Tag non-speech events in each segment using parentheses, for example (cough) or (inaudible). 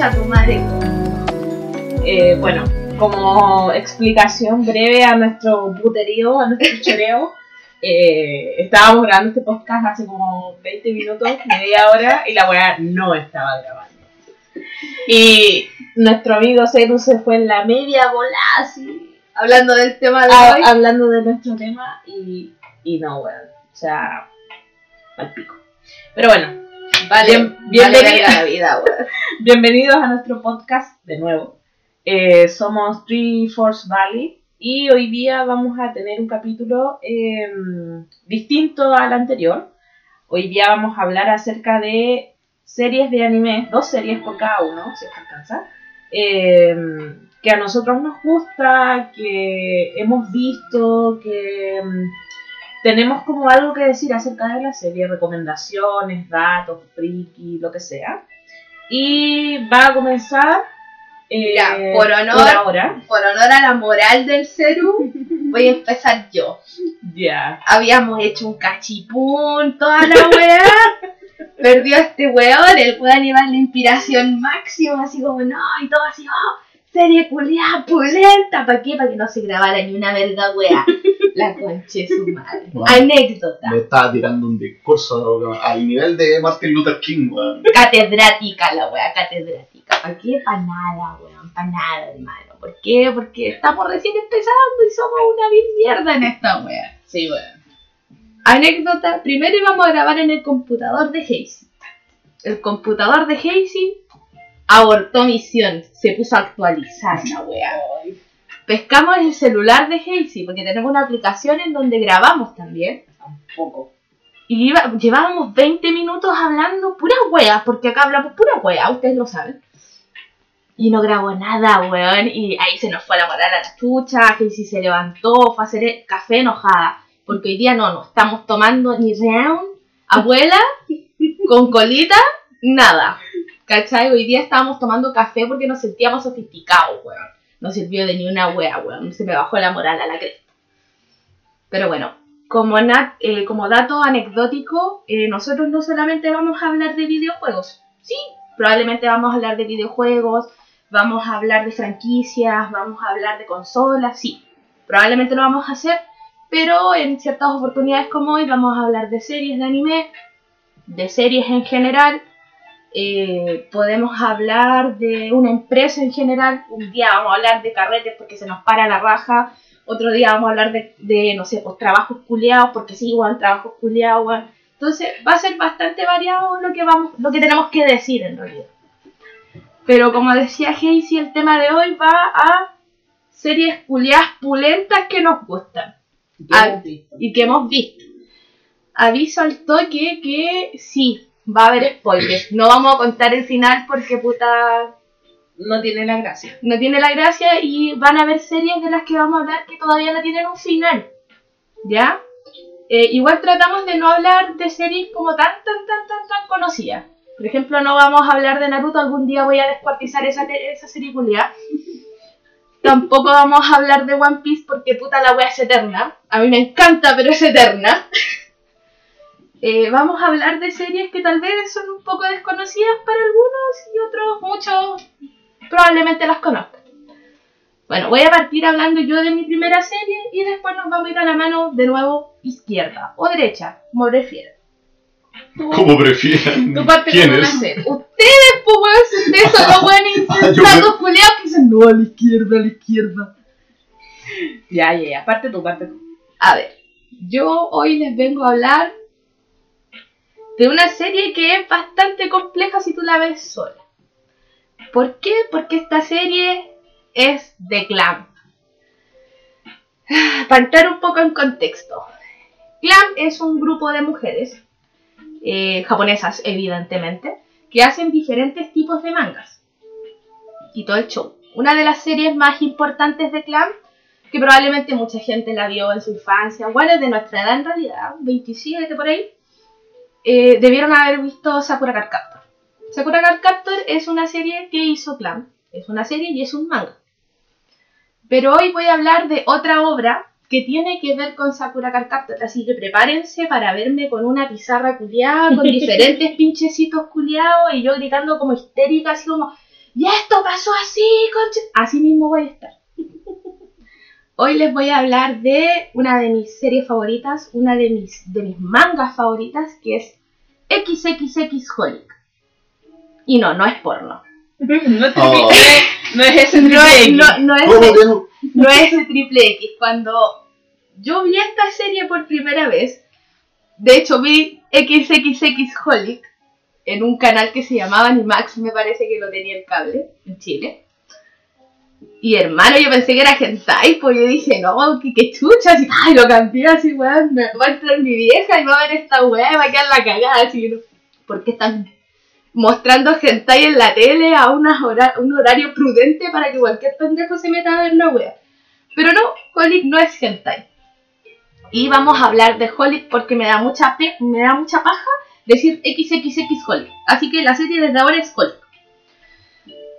Concha tu madre. Eh, bueno, como explicación breve a nuestro puterío, a nuestro (laughs) choreo, eh, estábamos grabando este podcast hace como 20 minutos, media hora, y la weá no estaba grabando. Y nuestro amigo Ceru se fue en la media bola así, Hablando del tema de a- hoy. hablando de nuestro tema, y, y no, weón. O sea, al pico. Pero bueno, Vale, bien- vale bienvenida. verga la vida, weón. (laughs) Bienvenidos a nuestro podcast de nuevo. Eh, somos Three Force Valley y hoy día vamos a tener un capítulo eh, distinto al anterior. Hoy día vamos a hablar acerca de series de anime, dos series por cada uno, si es que alcanza, eh, que a nosotros nos gusta, que hemos visto, que mm, tenemos como algo que decir acerca de la serie, recomendaciones, datos, friki, lo que sea. Y va a comenzar eh, Ya, por honor. por ahora. Por honor a la moral del Ceru, voy a empezar yo. Ya. Habíamos hecho un cachipún, toda la weá. Perdió este weón, el weón iba la inspiración máxima, así como no, y todo así, oh, serie culiada, pulenta, ¿para qué? Para que no se grabara ni una verga weá. (laughs) La conche su madre. Wow. Anécdota. Me estaba tirando un discurso al nivel de Martin Luther King, weón. Catedrática la weá, catedrática. ¿Para qué? Para nada, weón, para nada, hermano. ¿Por qué? Porque estamos recién empezando y somos una vil mierda en esta weá. Sí, bueno. Anécdota, primero íbamos a grabar en el computador de Hazy. El computador de Hazy abortó misión, se puso a actualizar la weá. Pescamos el celular de Hazy porque tenemos una aplicación en donde grabamos también. Tampoco. Y iba- llevábamos 20 minutos hablando puras weas, porque acá hablamos pura wea, ustedes lo saben. Y no grabó nada, weón. Y ahí se nos fue la moral a la chucha. Hazy se levantó, fue a hacer el café enojada. Porque hoy día no, no estamos tomando ni round, abuela, (laughs) con colita, nada. ¿Cachai? Hoy día estábamos tomando café porque nos sentíamos sofisticados, weón. No sirvió de ni una wea, weón. Se me bajó la moral a la cresta. Pero bueno, como, eh, dato anecdótico, eh, nosotros no solamente vamos a hablar de videojuegos. Sí, probablemente vamos a hablar de videojuegos, vamos a hablar de franquicias, vamos a hablar de consolas, sí. Probablemente lo vamos a hacer, pero en ciertas oportunidades como hoy vamos a hablar de series de anime, de series en general. Eh, podemos hablar de una empresa en general. Un día vamos a hablar de carretes porque se nos para la raja. Otro día vamos a hablar de, de, no sé, pues trabajos culiados, porque sí, igual trabajos culiados, weón. Entonces va a ser bastante variado lo que vamos, lo que tenemos que decir en realidad. Pero como decía Hazy, el tema de hoy va a series culiadas pulentas que nos gustan Ah, y que hemos visto. Aviso al toque que sí, va a haber spoilers. No vamos a contar el final porque puta No tiene la gracia. no tiene la gracia y van a haber series de las que vamos a hablar que todavía no tienen un final. ¿Ya? Eh, igual tratamos de no hablar de series como tan, tan, tan, tan, tan conocidas. Por ejemplo, no vamos a hablar de Naruto, algún día voy a descuartizar esa, esa serie culiá. Tampoco vamos a hablar de One Piece porque puta la wea es eterna. A mí me encanta, pero es eterna. Eh, vamos a hablar de series que tal vez son un poco desconocidas para algunos y otros muchos probablemente las conozcan. Bueno, voy a partir hablando yo de mi primera serie y después nos vamos a ir a la mano de nuevo izquierda o derecha, como prefieran. Como prefieran. tú parte ¿Quién es? Ustedes, pues, ustedes son los buenos (laughs) Ah, insensatos culiados que dicen no a la izquierda, a la izquierda. Ya, ya, ya. Parte tú, parte tú. A ver, yo hoy les vengo a hablar de una serie que es bastante compleja si tú la ves sola. ¿Por qué? Porque esta serie es de Clamp. Para entrar un poco en contexto. Clamp es un grupo de mujeres, eh, japonesas evidentemente, que hacen diferentes tipos de mangas. Y todo el show. Una de las series más importantes de Clamp que probablemente mucha gente la vio en su infancia, bueno, es de nuestra edad en realidad, 27 por ahí, eh, debieron haber visto Sakura Card Captor. Sakura Card Captor es una serie que hizo Clamp, es una serie y es un manga. Pero hoy voy a hablar de otra obra que tiene que ver con Sakura Card Captor. Así que prepárense para verme con una pizarra culiada, con (laughs) diferentes pinchecitos culiados y yo gritando como histérica, así como, y esto pasó así, conche. Así mismo voy a estar. Hoy les voy a hablar de una de mis series favoritas, una de mis, de mis mangas favoritas, que es XXX Holic. Y no, no es porno. (laughs) No es, Oh. triple- no es ese No triple X. no, no es triple X. Cuando yo vi esta serie por primera vez, de hecho vi XXX Holic en un canal que se llamaba Animax, me parece que lo tenía el cable en Chile. Y hermano, yo pensé que era hentai, pues yo dije, no, que, que chuchas, y ay, lo cambié así, weón, me va a entrar mi vieja y va a ver esta weá, y va a quedar la cagada, así, ¿no? ¿por qué están mostrando hentai en la tele a unas hora- un horario prudente para que cualquier pendejo se meta a ver la wea? Pero no, Holic no es hentai. Y vamos a hablar de Holic porque me da mucha pe- me da mucha paja decir XXX Holic. Así que la serie desde ahora es Holic.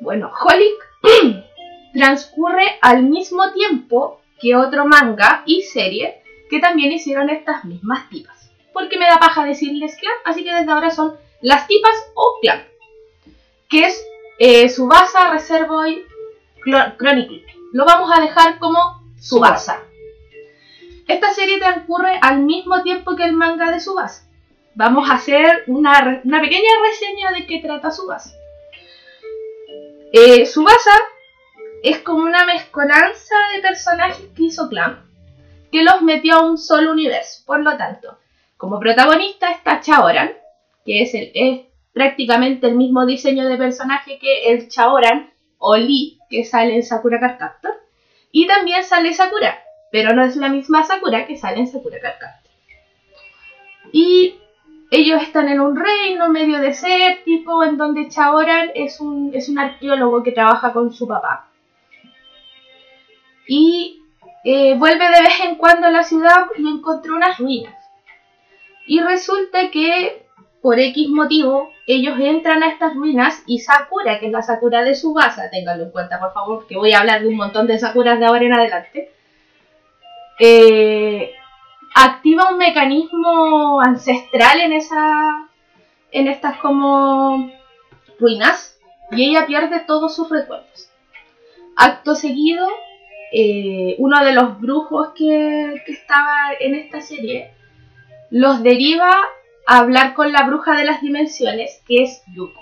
Bueno, Holic (clears throat) transcurre al mismo tiempo que otro manga y serie que también hicieron estas mismas tipas. Porque me da paja decirles clan, así que desde ahora son las tipas o clan. Que es eh, Subasa Reservoir Chronicle. Lo vamos a dejar como Subasa. Esta serie transcurre al mismo tiempo que el manga de Subasa. Vamos a hacer una, una pequeña reseña de qué trata Subasa. Eh, Subasa es como una mezcolanza de personajes que hizo Clan, que los metió a un solo universo. Por lo tanto, como protagonista está Chaoran, que es, prácticamente el mismo diseño de personaje que el Chaoran o Lee que sale en Sakura Card. Y también sale Sakura, pero no es la misma Sakura que sale en Sakura Card. Y ellos están en un reino medio desértico en donde Chaoran es un, es un arqueólogo que trabaja con su papá. Y eh, vuelve de vez en cuando a la ciudad y encontró unas ruinas. Y resulta que por X motivo ellos entran a estas ruinas y Sakura, que es la Sakura de Subasa, ténganlo en cuenta por favor, que voy a hablar de un montón de Sakuras de ahora en adelante, eh, activa un mecanismo ancestral en esa en estas como ruinas y ella pierde todos sus recuerdos. Acto seguido, eh, uno de los brujos que, estaba en esta serie los deriva a hablar con la bruja de las dimensiones, que es Yuko.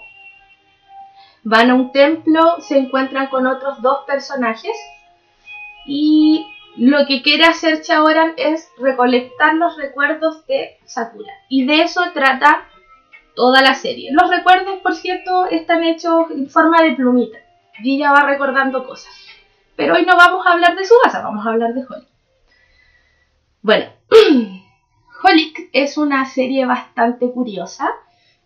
Van a un templo, se encuentran con otros dos personajes y lo que quiere hacer Chaoran es recolectar los recuerdos de Sakura. Y de eso trata toda la serie. Los recuerdos, por cierto, están hechos en forma de plumita. Y ella va recordando cosas. Pero hoy no vamos a hablar de Subasa, vamos a hablar de Holly. Bueno, (clears throat) Holic es una serie bastante curiosa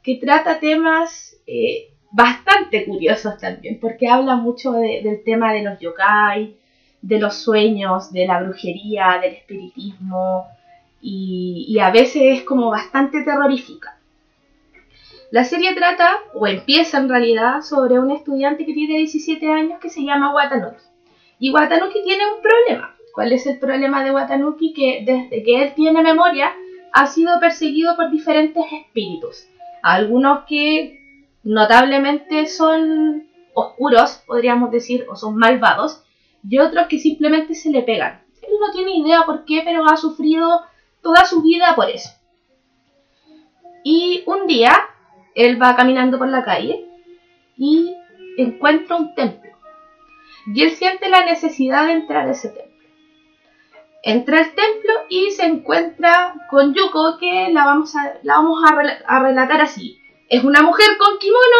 que trata temas eh, bastante curiosos también, porque habla mucho de- del tema de los yokai, de los sueños, de la brujería, del espiritismo, y, a veces es como bastante terrorífica. La serie trata, o empieza en realidad, sobre un estudiante que tiene 17 años que se llama Watanuki. Y Watanuki tiene un problema. ¿Cuál es el problema de Watanuki? Que desde que él tiene memoria ha sido perseguido por diferentes espíritus. Algunos que notablemente son oscuros, podríamos decir, o son malvados, y otros que simplemente se le pegan. Él no tiene idea por qué, pero ha sufrido toda su vida por eso. Y un día, él va caminando por la calle y encuentra un templo. Y él siente la necesidad de entrar a ese templo. Entra al templo y se encuentra con Yuko, que la vamos a, la vamos a, rela- a relatar así. Es una mujer con kimono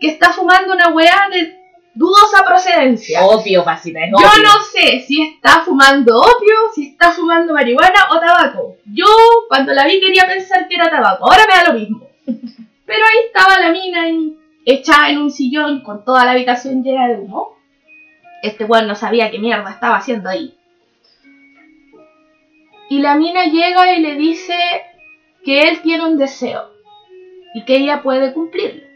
que está fumando una weá de dudosa procedencia. Opio, pasita, es Yo opio. no sé si está fumando opio, si está fumando marihuana o tabaco. Yo cuando la vi quería pensar que era tabaco, ahora me da lo mismo. Pero ahí estaba la mina ahí, echada en un sillón con toda la habitación llena de humo. Este weón no sabía qué mierda estaba haciendo ahí. Y la mina llega y le dice que él tiene un deseo y que ella puede cumplirlo.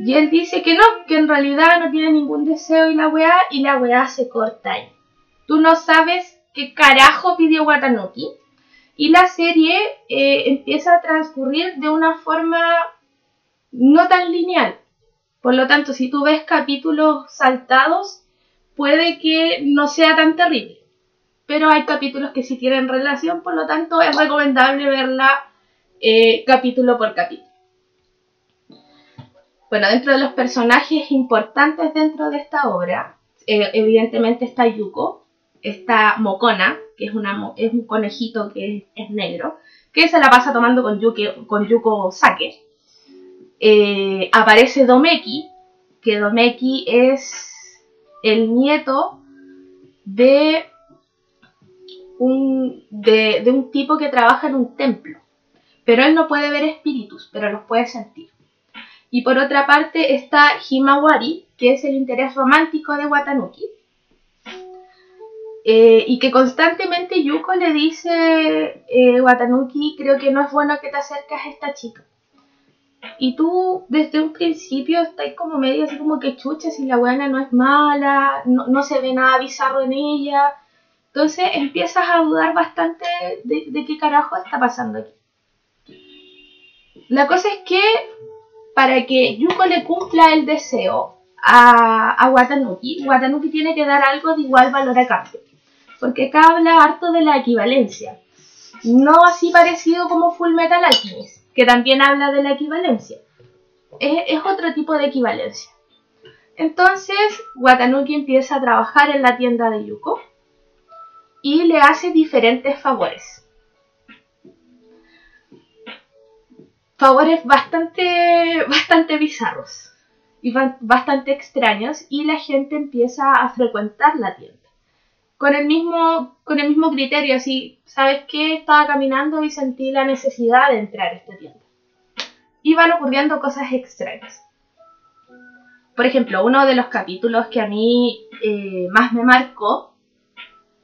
Y él dice que no, que en realidad no tiene ningún deseo y la weá, y la weá se corta ahí. Tú no sabes qué carajo pidió Watanuki. Y la serie eh, empieza a transcurrir de una forma no tan lineal. Por lo tanto, si tú ves capítulos saltados, puede que no sea tan terrible. Pero hay capítulos que sí tienen relación, por lo tanto es recomendable verla eh, capítulo por capítulo. Bueno, dentro de los personajes importantes dentro de esta obra, eh, evidentemente está Yuko, está Mokona, que es, una, es un conejito que es, negro, que se la pasa tomando con, con Yuko Sake. Eh, aparece Domeki, que Domeki es el nieto de un, de un tipo que trabaja en un templo. Pero él no puede ver espíritus, pero los puede sentir. Y por otra parte está Himawari, que es el interés romántico de Watanuki. Eh, y que constantemente Yuko le dice, eh, Watanuki, creo que no es bueno que te acerques a esta chica. Y tú desde un principio estás como medio así como que chucha si la buena no es mala, no, se ve nada bizarro en ella. Entonces empiezas a dudar bastante de, de qué carajo está pasando aquí. La cosa es que para que Yuko le cumpla el deseo a, a Watanuki, Watanuki tiene que dar algo de igual valor a cambio. Porque acá habla harto de la equivalencia. No así parecido como Full Metal Alchemist, que también habla de la equivalencia. Es, otro tipo de equivalencia. Entonces, Watanuki empieza a trabajar en la tienda de Yuko y le hace diferentes favores. favores bastante, (laughs) bastante bizarros y bastante extraños y la gente empieza a frecuentar la tienda. Con el mismo, con el mismo criterio, así, ¿sabes qué? Estaba caminando y sentí la necesidad de entrar a esta tienda. Y van ocurriendo cosas extrañas. Por ejemplo, uno de los capítulos que a mí eh, más me marcó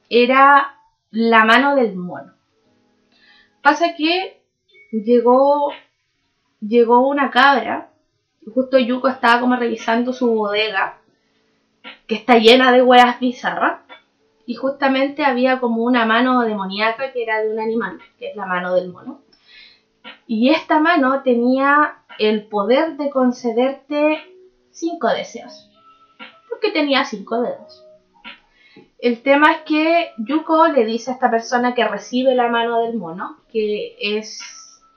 era la mano del mono. Pasa que llegó llegó una cabra, justo Yuko estaba como revisando su bodega, que está llena de hueas bizarras, y justamente había como una mano demoníaca que era de un animal, que es la mano del mono. Y esta mano tenía el poder de concederte cinco deseos, porque tenía cinco dedos. El tema es que Yuko le dice a esta persona que recibe la mano del mono que es,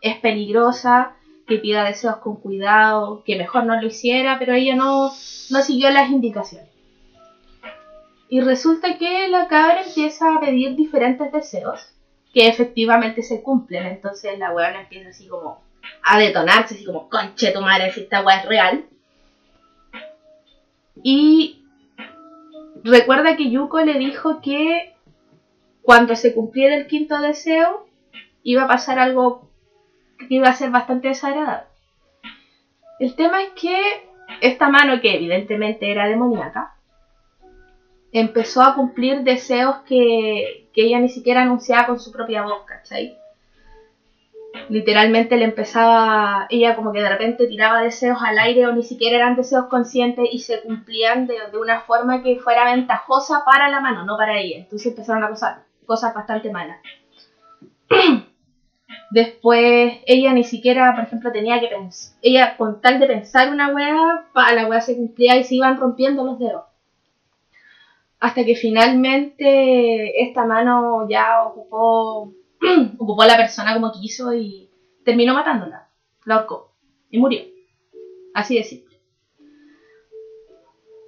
es peligrosa, que pida deseos con cuidado, que mejor no lo hiciera, pero ella no, no siguió las indicaciones. Y resulta que la cabra empieza a pedir diferentes deseos que efectivamente se cumplen. Entonces la weona empieza así como a detonarse, así como, conche tu madre, si esta weá es real. Y recuerda que Yuko le dijo que cuando se cumpliera el quinto deseo iba a pasar algo que iba a ser bastante desagradable. El tema es que esta mano, que evidentemente era demoníaca, empezó a cumplir deseos que, que ella ni siquiera anunciaba con su propia voz, ¿cachai? Literalmente le empezaba, ella como que de repente tiraba deseos al aire o ni siquiera eran deseos conscientes y se cumplían de, de una forma que fuera ventajosa para la mano, no para ella. Entonces empezaron a pasar cosas bastante malas. (clears throat) Después ella ni siquiera, por ejemplo, tenía que pensar. Ella, con tal de pensar una weá, la weá se cumplía y se iban rompiendo los dedos. Hasta que finalmente esta mano ya ocupó, (clears throat) ocupó a la persona como quiso y terminó matándola. Loco. Y murió. Así de simple.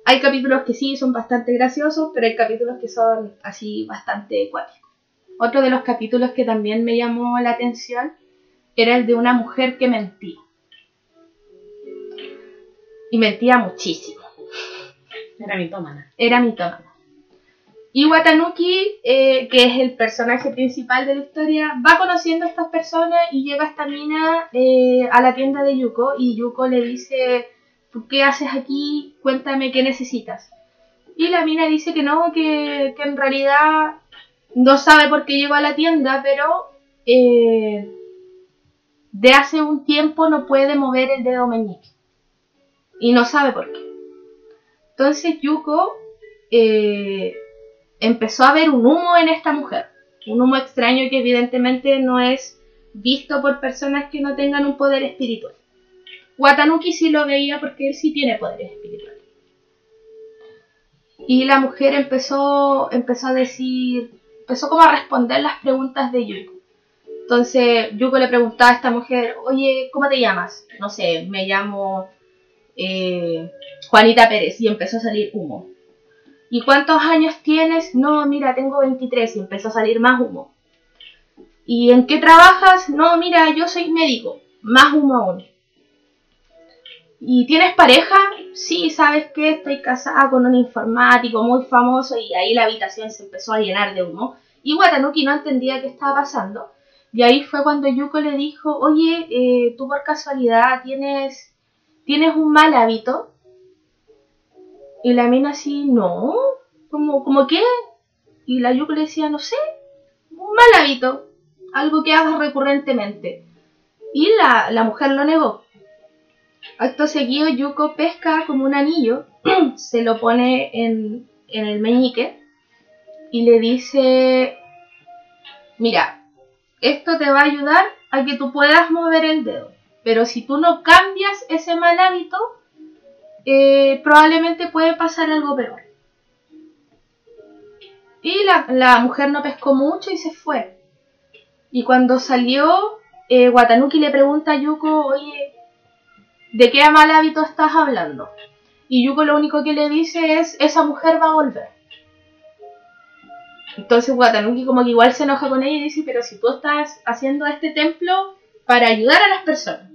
Hay capítulos que sí son bastante graciosos, pero hay capítulos que son así bastante cuáticos. Otro de los capítulos que también me llamó la atención era el de una mujer que mentía. Y mentía muchísimo. Era mitómana. Era mitómana. Y Watanuki, eh, que es el personaje principal de la historia, va conociendo a estas personas y llega esta mina eh, a la tienda de Yuko y Yuko le dice, ¿qué haces aquí? Cuéntame qué necesitas. Y la mina dice que no, que, que en realidad no sabe por qué llegó a la tienda, pero eh, de hace un tiempo no puede mover el dedo meñique. Y no sabe por qué. Entonces Yuko empezó a ver un humo en esta mujer. Un humo extraño que evidentemente no es visto por personas que no tengan un poder espiritual. Watanuki sí lo veía porque él sí tiene poderes espirituales. Y la mujer empezó, empezó a decir, empezó como a responder las preguntas de Yuko. Entonces Yuko le preguntaba a esta mujer, oye, ¿cómo te llamas? No sé, me llamo eh, Juanita Pérez y empezó a salir humo. ¿Y cuántos años tienes? No, mira, tengo 23 y empezó a salir más humo. ¿Y en qué trabajas? No, mira, yo soy médico. Más humo aún. ¿Y tienes pareja? Sí, ¿sabes qué? Estoy casada con un informático muy famoso y ahí la habitación se empezó a llenar de humo. Y Watanuki no entendía qué estaba pasando. Y ahí fue cuando Yuko le dijo, oye, eh, tú por casualidad tienes, tienes un mal hábito. Y la mina así, no, ¿cómo, cómo qué? Y la Yuko le decía, no sé, un mal hábito, algo que hagas recurrentemente. Y la, la mujer lo negó. Acto seguido, Yuko pesca como un anillo, (clears throat) se lo pone en, en el meñique y le dice, mira, esto te va a ayudar a que tú puedas mover el dedo. Pero si tú no cambias ese mal hábito, eh, probablemente puede pasar algo peor. Y la, la, mujer no pescó mucho y se fue. Y cuando salió, eh, Watanuki le pregunta a Yuko, oye, ¿de qué mal hábito estás hablando? Y Yuko lo único que le dice es, esa mujer va a volver. Entonces Watanuki como que igual se enoja con ella y dice, pero si tú estás haciendo este templo para ayudar a las personas.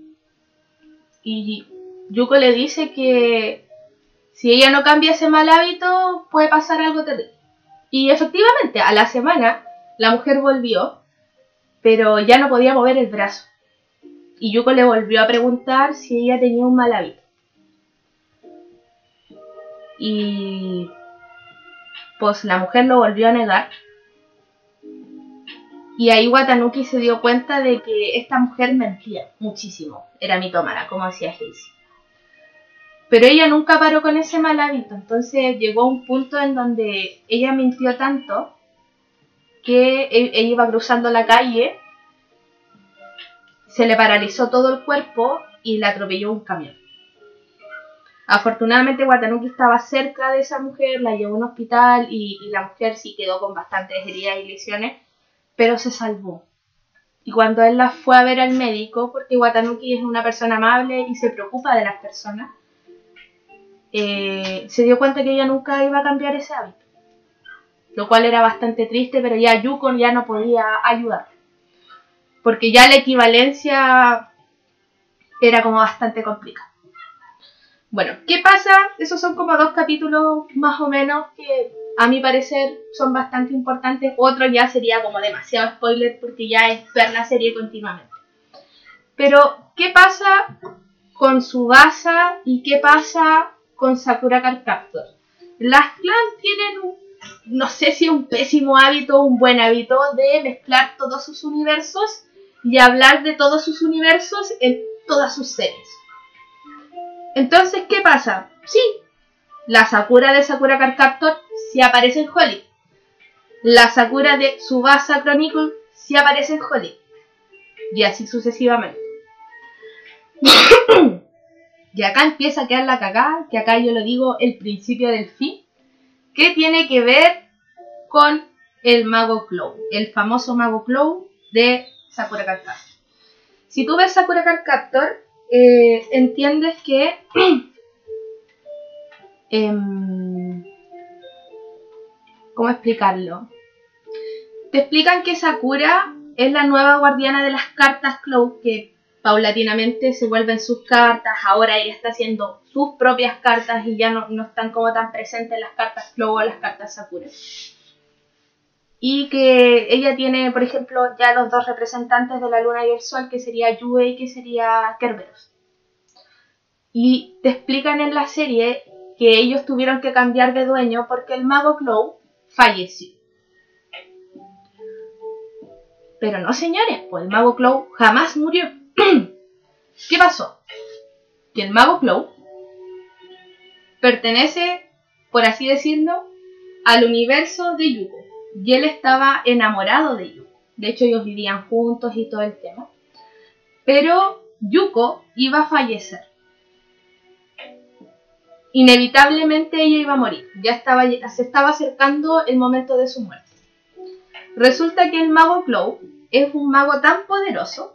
Y Yuko le dice que si ella no cambia ese mal hábito, puede pasar algo terrible. Y efectivamente, a la semana, la mujer volvió, pero ya no podía mover el brazo. Y Yuko le volvió a preguntar si ella tenía un mal hábito. Y pues la mujer lo volvió a negar. Y ahí Watanuki se dio cuenta de que esta mujer mentía muchísimo. Era mitómana, como decía Casey. Pero ella nunca paró con ese mal hábito. Entonces llegó un punto en donde ella mintió tanto que ella iba cruzando la calle, se le paralizó todo el cuerpo y la atropelló un camión. Afortunadamente Watanuki estaba cerca de esa mujer, la llevó a un hospital y, y, la mujer sí quedó con bastantes heridas y lesiones, pero se salvó. Y cuando él la fue a ver al médico, porque Watanuki es una persona amable y se preocupa de las personas, eh, se dio cuenta que ella nunca iba a cambiar ese hábito. Lo cual era bastante triste, pero ya Yukon ya no podía ayudar. Porque ya la equivalencia era como bastante complicada. Bueno, ¿qué pasa? Esos son como dos capítulos más o menos que a mi parecer son bastante importantes. Otro ya sería como demasiado spoiler porque ya es ver la serie continuamente. Pero, ¿qué pasa con Subasa y qué pasa con Sakura Card Captor? Las clans tienen un, no sé si un pésimo hábito o un buen hábito de mezclar todos sus universos y hablar de todos sus universos en todas sus series. Entonces, ¿qué pasa? Sí, la Sakura de Sakura Card Captor sí aparece en Holly. La Sakura de Subasa Chronicle sí aparece en Holly. Y así sucesivamente. (coughs) (coughs) y acá empieza a quedar la cagada, que acá yo lo digo el principio del fin, que tiene que ver con el mago Clow, el famoso mago Clow de Sakura Card. Si tú ves Sakura Card eh, entiendes que eh, (clears throat) ¿cómo explicarlo? Te explican que Sakura es la nueva guardiana de las cartas Cloud que paulatinamente se vuelven sus cartas, ahora ella está haciendo sus propias cartas y ya no, no están como tan presentes las cartas Cloud o las cartas Sakura. Y que ella tiene, por ejemplo, ya los dos representantes de la luna y el sol, que sería Yue y que sería Kerberos. Y te explican en la serie que ellos tuvieron que cambiar de dueño porque el mago Clow falleció. Pero no, señores, pues el mago Clow jamás murió. (clears throat) ¿Qué pasó? Que el mago Clow pertenece, por así decirlo, al universo de Yuko. Y él estaba enamorado de Yuko. De hecho, ellos vivían juntos y todo el tema. Pero Yuko iba a fallecer. Inevitablemente ella iba a morir. Ya estaba, se estaba acercando el momento de su muerte. Resulta que el mago Clow es un mago tan poderoso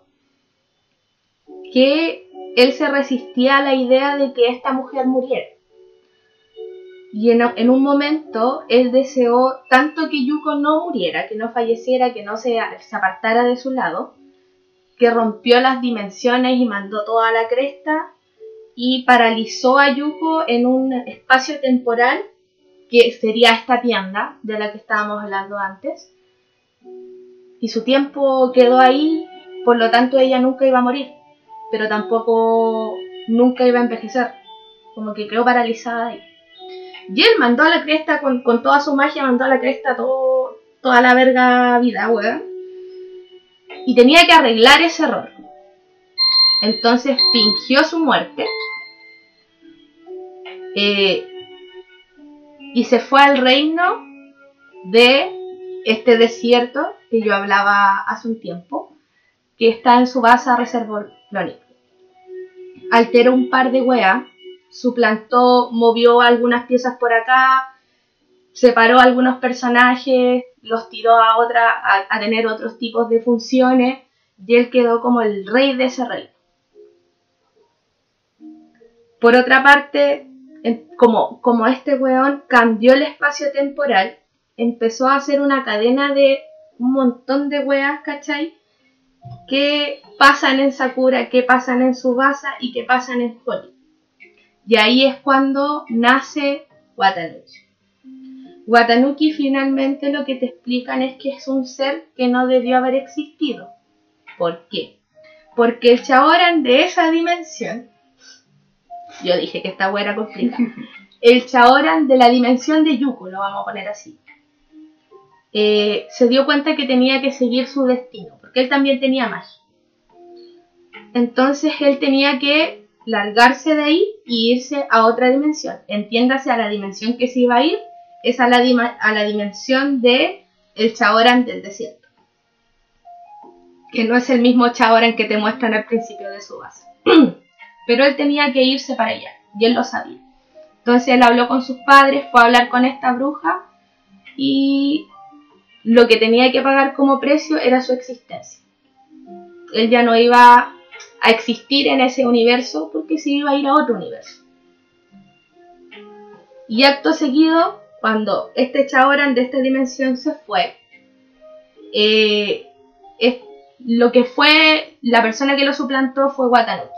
que él se resistía a la idea de que esta mujer muriera. Y en, un momento él deseó tanto que Yuko no muriera, que no falleciera, que no se, se apartara de su lado, que rompió las dimensiones y mandó toda la cresta y paralizó a Yuko en un espacio temporal que sería esta tienda de la que estábamos hablando antes. Y su tiempo quedó ahí, por lo tanto ella nunca iba a morir, pero tampoco nunca iba a envejecer, como que quedó paralizada ahí. Y él mandó a la cresta con, toda su magia, mandó a la cresta todo, toda la verga vida, weón. Y tenía que arreglar ese error. Entonces fingió su muerte. Eh, y se fue al reino de este desierto que yo hablaba hace un tiempo, que está en su base Alteró un par de weas suplantó, movió algunas piezas por acá, separó algunos personajes, los tiró a otra, a, tener otros tipos de funciones, y él quedó como el rey de ese rey. Por otra parte, como, como este weón cambió el espacio temporal, empezó a hacer una cadena de un montón de weas, ¿cachai? Que pasan en Sakura, que pasan en Subasa y que pasan en Holly. Y ahí es cuando nace Watanuki. Watanuki finalmente lo que te explican es que es un ser que no debió haber existido. ¿Por qué? Porque el Chaoran de esa dimensión, yo dije que esta hueá era complicada, (laughs) el Chaoran de la dimensión de Yuko, lo vamos a poner así, eh, se dio cuenta que tenía que seguir su destino, porque él también tenía magia. Entonces él tenía que largarse de ahí y irse a otra dimensión. Entiéndase a la dimensión que se iba a ir, es a la, a la dimensión de el del desierto. Que no es el mismo Chaoran que te muestran al principio de su base. (clears throat) Pero él tenía que irse para allá, y él lo sabía. Entonces él habló con sus padres, fue a hablar con esta bruja y lo que tenía que pagar como precio era su existencia. Él ya no iba a existir en ese universo porque se iba a ir a otro universo. Y acto seguido, cuando este Chaoran de esta dimensión se fue, eh, lo que fue la persona que lo suplantó fue Watanuki.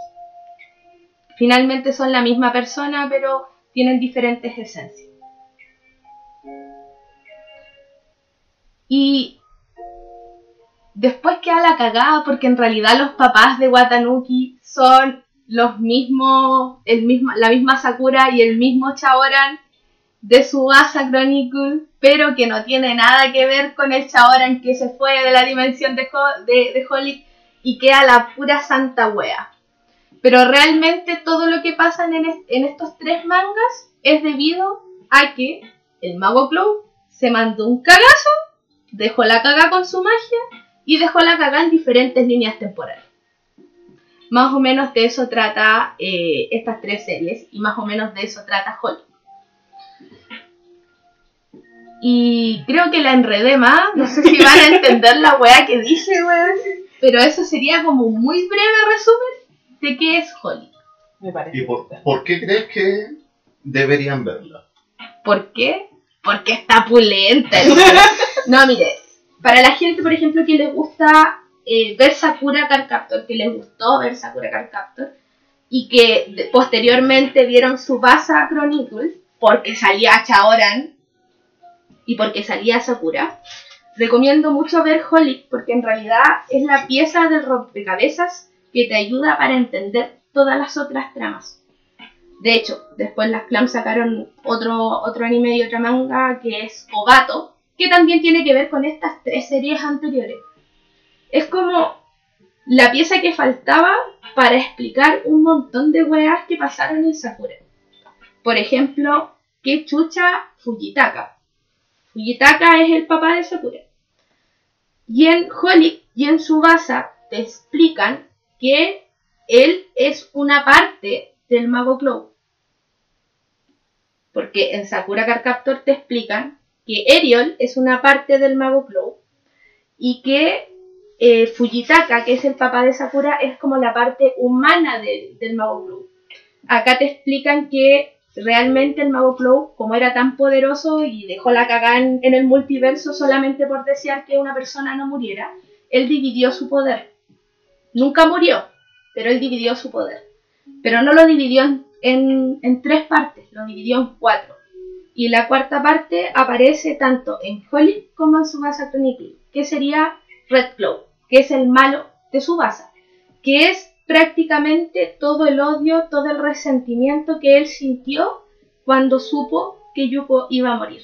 Finalmente son la misma persona, pero tienen diferentes esencias. Y después queda la cagada porque en realidad los papás de Watanuki son los mismos, el la misma Sakura y el mismo Chaoran de su Asa Chronicle, pero que no tiene nada que ver con el Chaoran que se fue de la dimensión de, de, Holly y queda la pura santa wea. Pero realmente todo lo que pasa en, en estos tres mangas es debido a que el mago Clow se mandó un cagazo, dejó la caga con su magia y dejó la cagada en diferentes líneas temporales. Más o menos de eso trata eh, estas tres series y más o menos de eso trata Holly. Y creo que la enredé más, no sé si van a entender la weá que dije, weón, pero eso sería como un muy breve resumen de qué es Holly. Me parece. ¿Y por, por qué crees que deberían verla? ¿Por qué? Porque está pulenta. (laughs) no, mire, para la gente, por ejemplo, que les gusta eh, ver Sakura Card Captor, que les gustó ver Sakura Card Captor, y que posteriormente vieron su base Chronicles, porque salía Chaoran y porque salía Sakura, recomiendo mucho ver Holic, porque en realidad es la pieza del rompecabezas que te ayuda para entender todas las otras tramas. De hecho, después las Clam sacaron otro, otro anime y otra manga que es Ogato, que también tiene que ver con estas tres series anteriores. Es como la pieza que faltaba para explicar un montón de weas que pasaron en Sakura. Por ejemplo, qué chucha Fujitaka. Fujitaka es el papá de Sakura. Y en Holic y en Subasa te explican que él es una parte del Mago Clow. Porque en Sakura Card Captor te explican que Eriol es una parte del Mago Clow y que eh, Fujitaka, que es el papá de Sakura, es como la parte humana de- del Mago Clow. Acá te explican que realmente el Mago Clow, como era tan poderoso y dejó la cagada en, el multiverso solamente por desear que una persona no muriera, él dividió su poder. Nunca murió, pero él dividió su poder. Pero no lo dividió en tres partes, lo dividió en cuatro. Y la cuarta parte aparece tanto en Holly como en Subasa Chronicle, que sería Red Claw, que es el malo de Subasa, que es prácticamente todo el odio, todo el resentimiento que él sintió cuando supo que Yuko iba a morir.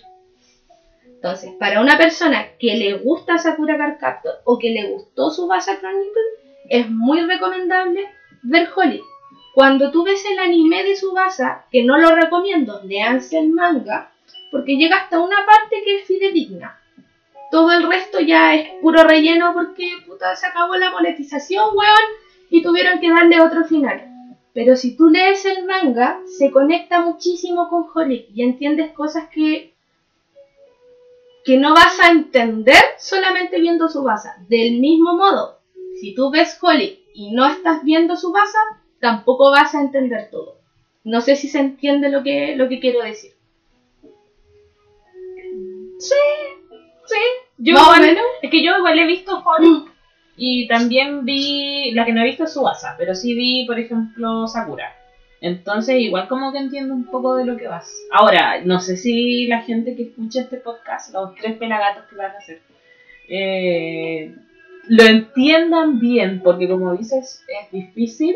Entonces, para una persona que le gusta Sakura Card o que le gustó Subasa Chronicle, es muy recomendable ver Holly. Cuando tú ves el anime de Subasa, que no lo recomiendo, leanse el manga, porque llega hasta una parte que es fidedigna. Todo el resto ya es puro relleno porque puta, se acabó la monetización, weón, y tuvieron que darle otro final. Pero si tú lees el manga, se conecta muchísimo con Holly y entiendes cosas que que no vas a entender solamente viendo su base. Del mismo modo, si tú ves Holly y no estás viendo su base, tampoco vas a entender todo. No sé si se entiende lo que, lo que quiero decir. Sí, sí. Yo igual- menos. es que yo igual he visto Hulk y también vi, la que no he visto es Subasa, pero sí vi, por ejemplo, Sakura. Entonces, igual como que entiendo un poco de lo que vas. Ahora, no sé si la gente que escucha este podcast, los tres pelagatos que van a hacer, eh, lo entiendan bien, porque como dices, es difícil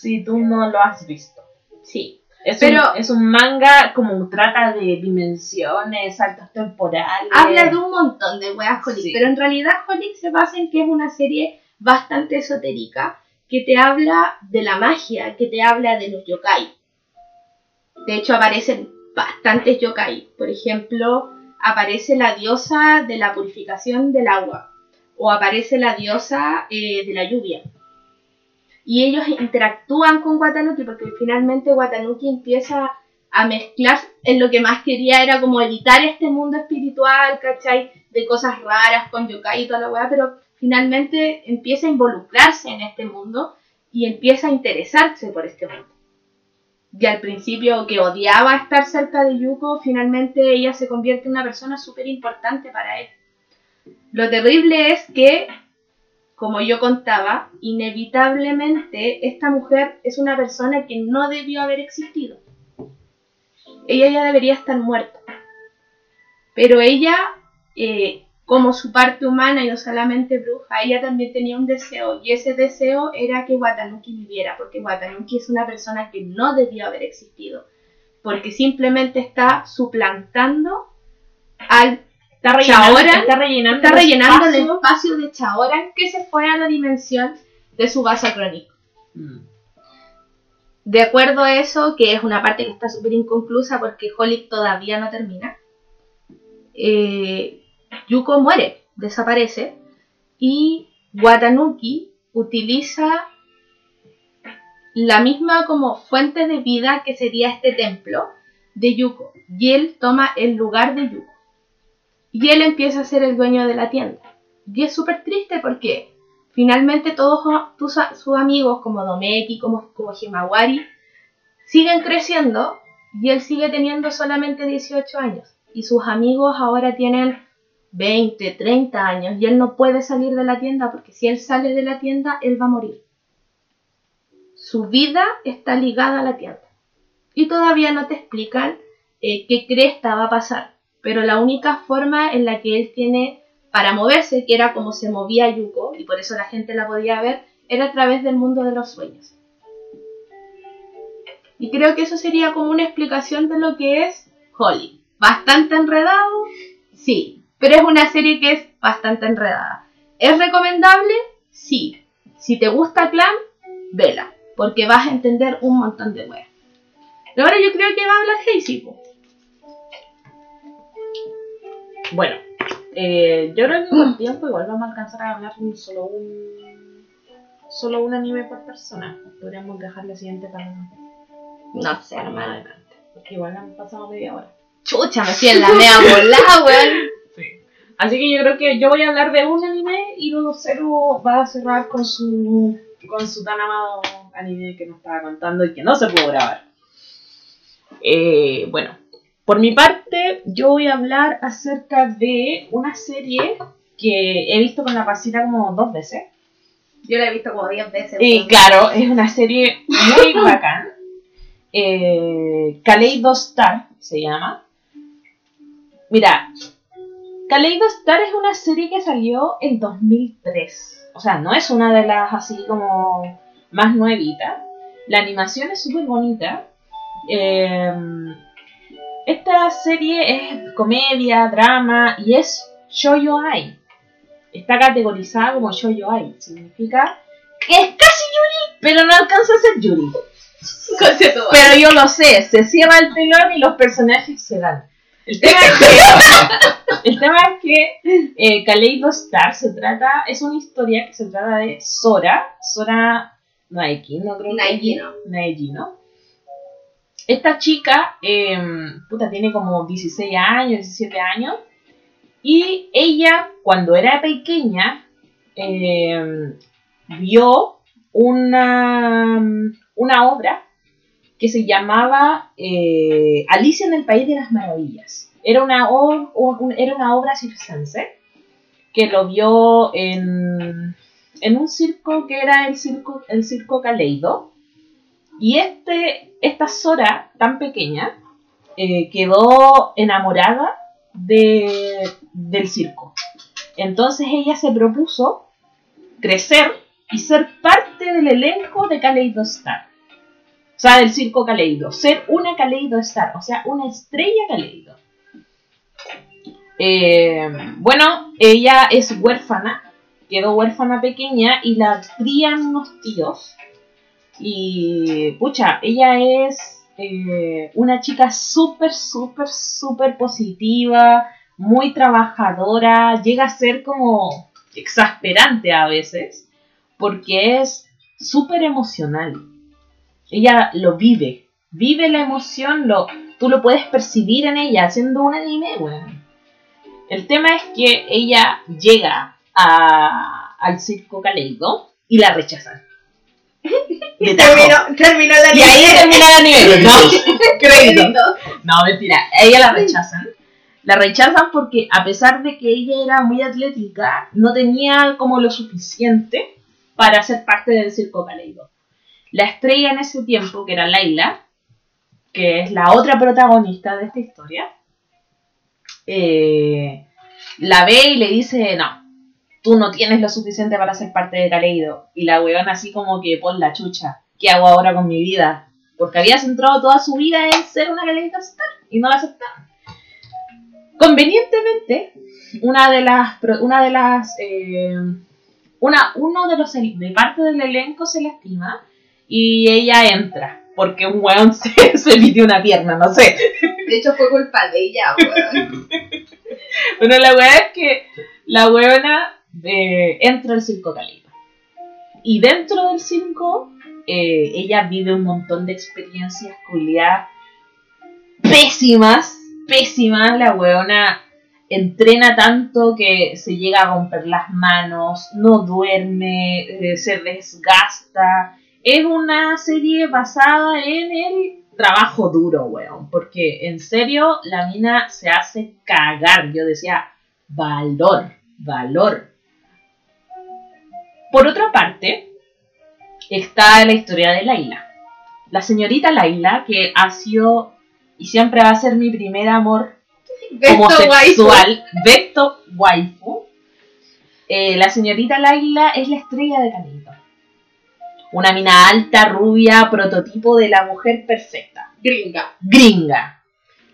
si tú no lo has visto. Sí. Es, Pero- un, es un manga como trata de dimensiones, saltos temporales. Habla de un montón de weas Holic, Sí. pero en realidad Holic se basa en que es una serie bastante esotérica que te habla de la magia, que te habla de los yokai. De hecho, aparecen bastantes yokai. Por ejemplo, aparece la diosa de la purificación del agua, o aparece la diosa eh, de la lluvia. Y ellos interactúan con Watanuki porque finalmente Watanuki empieza a mezclar en lo que más quería era como evitar este mundo espiritual, ¿cachai? De cosas raras con yokai y toda la weá, pero finalmente empieza a involucrarse en este mundo y empieza a interesarse por este mundo. Y al principio que odiaba estar cerca de Yuko, finalmente ella se convierte en una persona súper importante para él. Lo terrible es que, como yo contaba, inevitablemente esta mujer es una persona que no debió haber existido ella ya debería estar muerta. Pero ella, eh, como su parte humana y no solamente bruja, ella también tenía un deseo y ese deseo era que Watanuki viviera, porque Watanuki es una persona que no debió haber existido, porque simplemente está suplantando al Está rellenando, Chaoran está rellenando, está rellenando el espacio. de Chaoran que se fue a la dimensión de su base crónica. Mm. De acuerdo a eso, que es una parte que está súper inconclusa porque Holic todavía no termina, eh, Yuko muere, desaparece, y Watanuki utiliza la misma como fuente de vida que sería este templo de Yuko, y él toma el lugar de Yuko. Y él empieza a ser el dueño de la tienda. Y es súper triste porque finalmente todos sus amigos como Domeki, como, como Himawari, siguen creciendo y él sigue teniendo solamente 18 años. Y sus amigos ahora tienen 20, 30 años y él no puede salir de la tienda porque si él sale de la tienda, él va a morir. Su vida está ligada a la tienda. Y todavía no te explican eh, qué cresta va a pasar. Pero la única forma en la que él tiene para moverse, que era como se movía Yuko, y por eso la gente la podía ver, era a través del mundo de los sueños. Y creo que eso sería como una explicación de lo que es Holly. Bastante enredado, sí, pero es una serie que es bastante enredada. ¿Es recomendable? Sí. Si te gusta Clan, vela, porque vas a entender un montón de weas. Ahora yo creo que va a hablar Hazy. Bueno, eh, yo creo que con tiempo igual vamos a alcanzar a hablar solo un solo un anime por persona. Podríamos dejar la siguiente para No sé, hermano. adelante. Porque igual han pasado media hora. Chucha, me fui en la mea volada, (laughs) weón. Sí. Así que yo creo que yo voy a hablar de un anime y luego Cero va a cerrar con su con su tan amado anime que nos estaba contando y que no se pudo grabar. Eh, bueno, por mi parte, yo voy a hablar acerca de una serie que he visto con la pasita como dos veces. Yo la he visto como 10 veces. Y claro, es una serie muy (laughs) bacán. Eh, Kaleido Star se llama. Mira, Kaleido Star es una serie que salió en 2003. O sea, no es una de las así como más nuevitas. La animación es súper bonita. Eh, esta serie es comedia, drama y es Shoujo Ai. Está categorizada como Shoujo Ai. Significa que es casi Yuri, pero no alcanza a ser Yuri. (laughs) Pero yo lo sé, se cierra el telón y los personajes se dan. El (laughs) tema es que, el tema es que eh, Kaleido Star se trata, es una historia que se trata de Sora, Sora Naiki, no creo que Naiki, ¿no? Naiki, ¿no? Esta chica, eh, puta, tiene como 16 años, 17 años, y ella, cuando era pequeña, eh, vio una, una obra que se llamaba eh, Alicia en el País de las Maravillas. Era una obra circense que lo vio en, en un circo que era el circo, el circo Caleido. Y este, esta Sora tan pequeña eh, quedó enamorada de, del circo. Entonces ella se propuso crecer y ser parte del elenco de Kaleido Star. O sea, del circo Kaleido. Ser una Kaleido Star, o sea, una estrella Kaleido. Eh, bueno, ella es huérfana, quedó huérfana pequeña y la crían unos tíos. Y, pucha, ella es eh, una chica súper, súper, súper positiva, muy trabajadora, llega a ser como exasperante a veces, porque es súper emocional. Ella lo vive, vive la emoción, lo, tú lo puedes percibir en ella haciendo un anime, weón. El tema es que ella llega al circo Kaleido y la rechazan. (laughs) Tajo. Terminó, terminó la Y ahí termina el anime. No, (laughs) crédito. Crédito. No, mentira. A ella la rechazan. La rechazan porque a pesar de que ella era muy atlética, no tenía como lo suficiente para ser parte del circo Kaleido. La estrella en ese tiempo, que era Laila, que es la otra protagonista de esta historia, eh, la ve y le dice, no, tú no tienes lo suficiente para ser parte de Kaleido. Y la weona así como que, pon la chucha, ¿qué hago ahora con mi vida? Porque había centrado toda su vida en ser una Kaleido Star y no la aceptaron. Convenientemente, una de las, una de las, eh, una, uno de los, de parte del elenco se lastima y ella entra. Porque un weón (laughs) se, se metió una pierna, no sé. De hecho, fue culpa de ella, weón. (laughs) Bueno, la weá es que la weona entra al circo Calido. Y dentro del circo, eh, ella vive un montón de experiencias culiadas pésimas, pésimas. La weona entrena tanto que se llega a romper las manos, no duerme, eh, se desgasta. Es una serie basada en el trabajo duro, weón. Porque en serio, la mina se hace cagar. Yo decía, valor, valor. Por otra parte, está la historia de Laila. La señorita Laila, que ha sido y siempre va a ser mi primer amor (laughs) waifu. homosexual, Beto Waifu. Eh, la señorita Laila es la estrella de Canito. Una mina alta, rubia, prototipo de la mujer perfecta. Gringa. Gringa.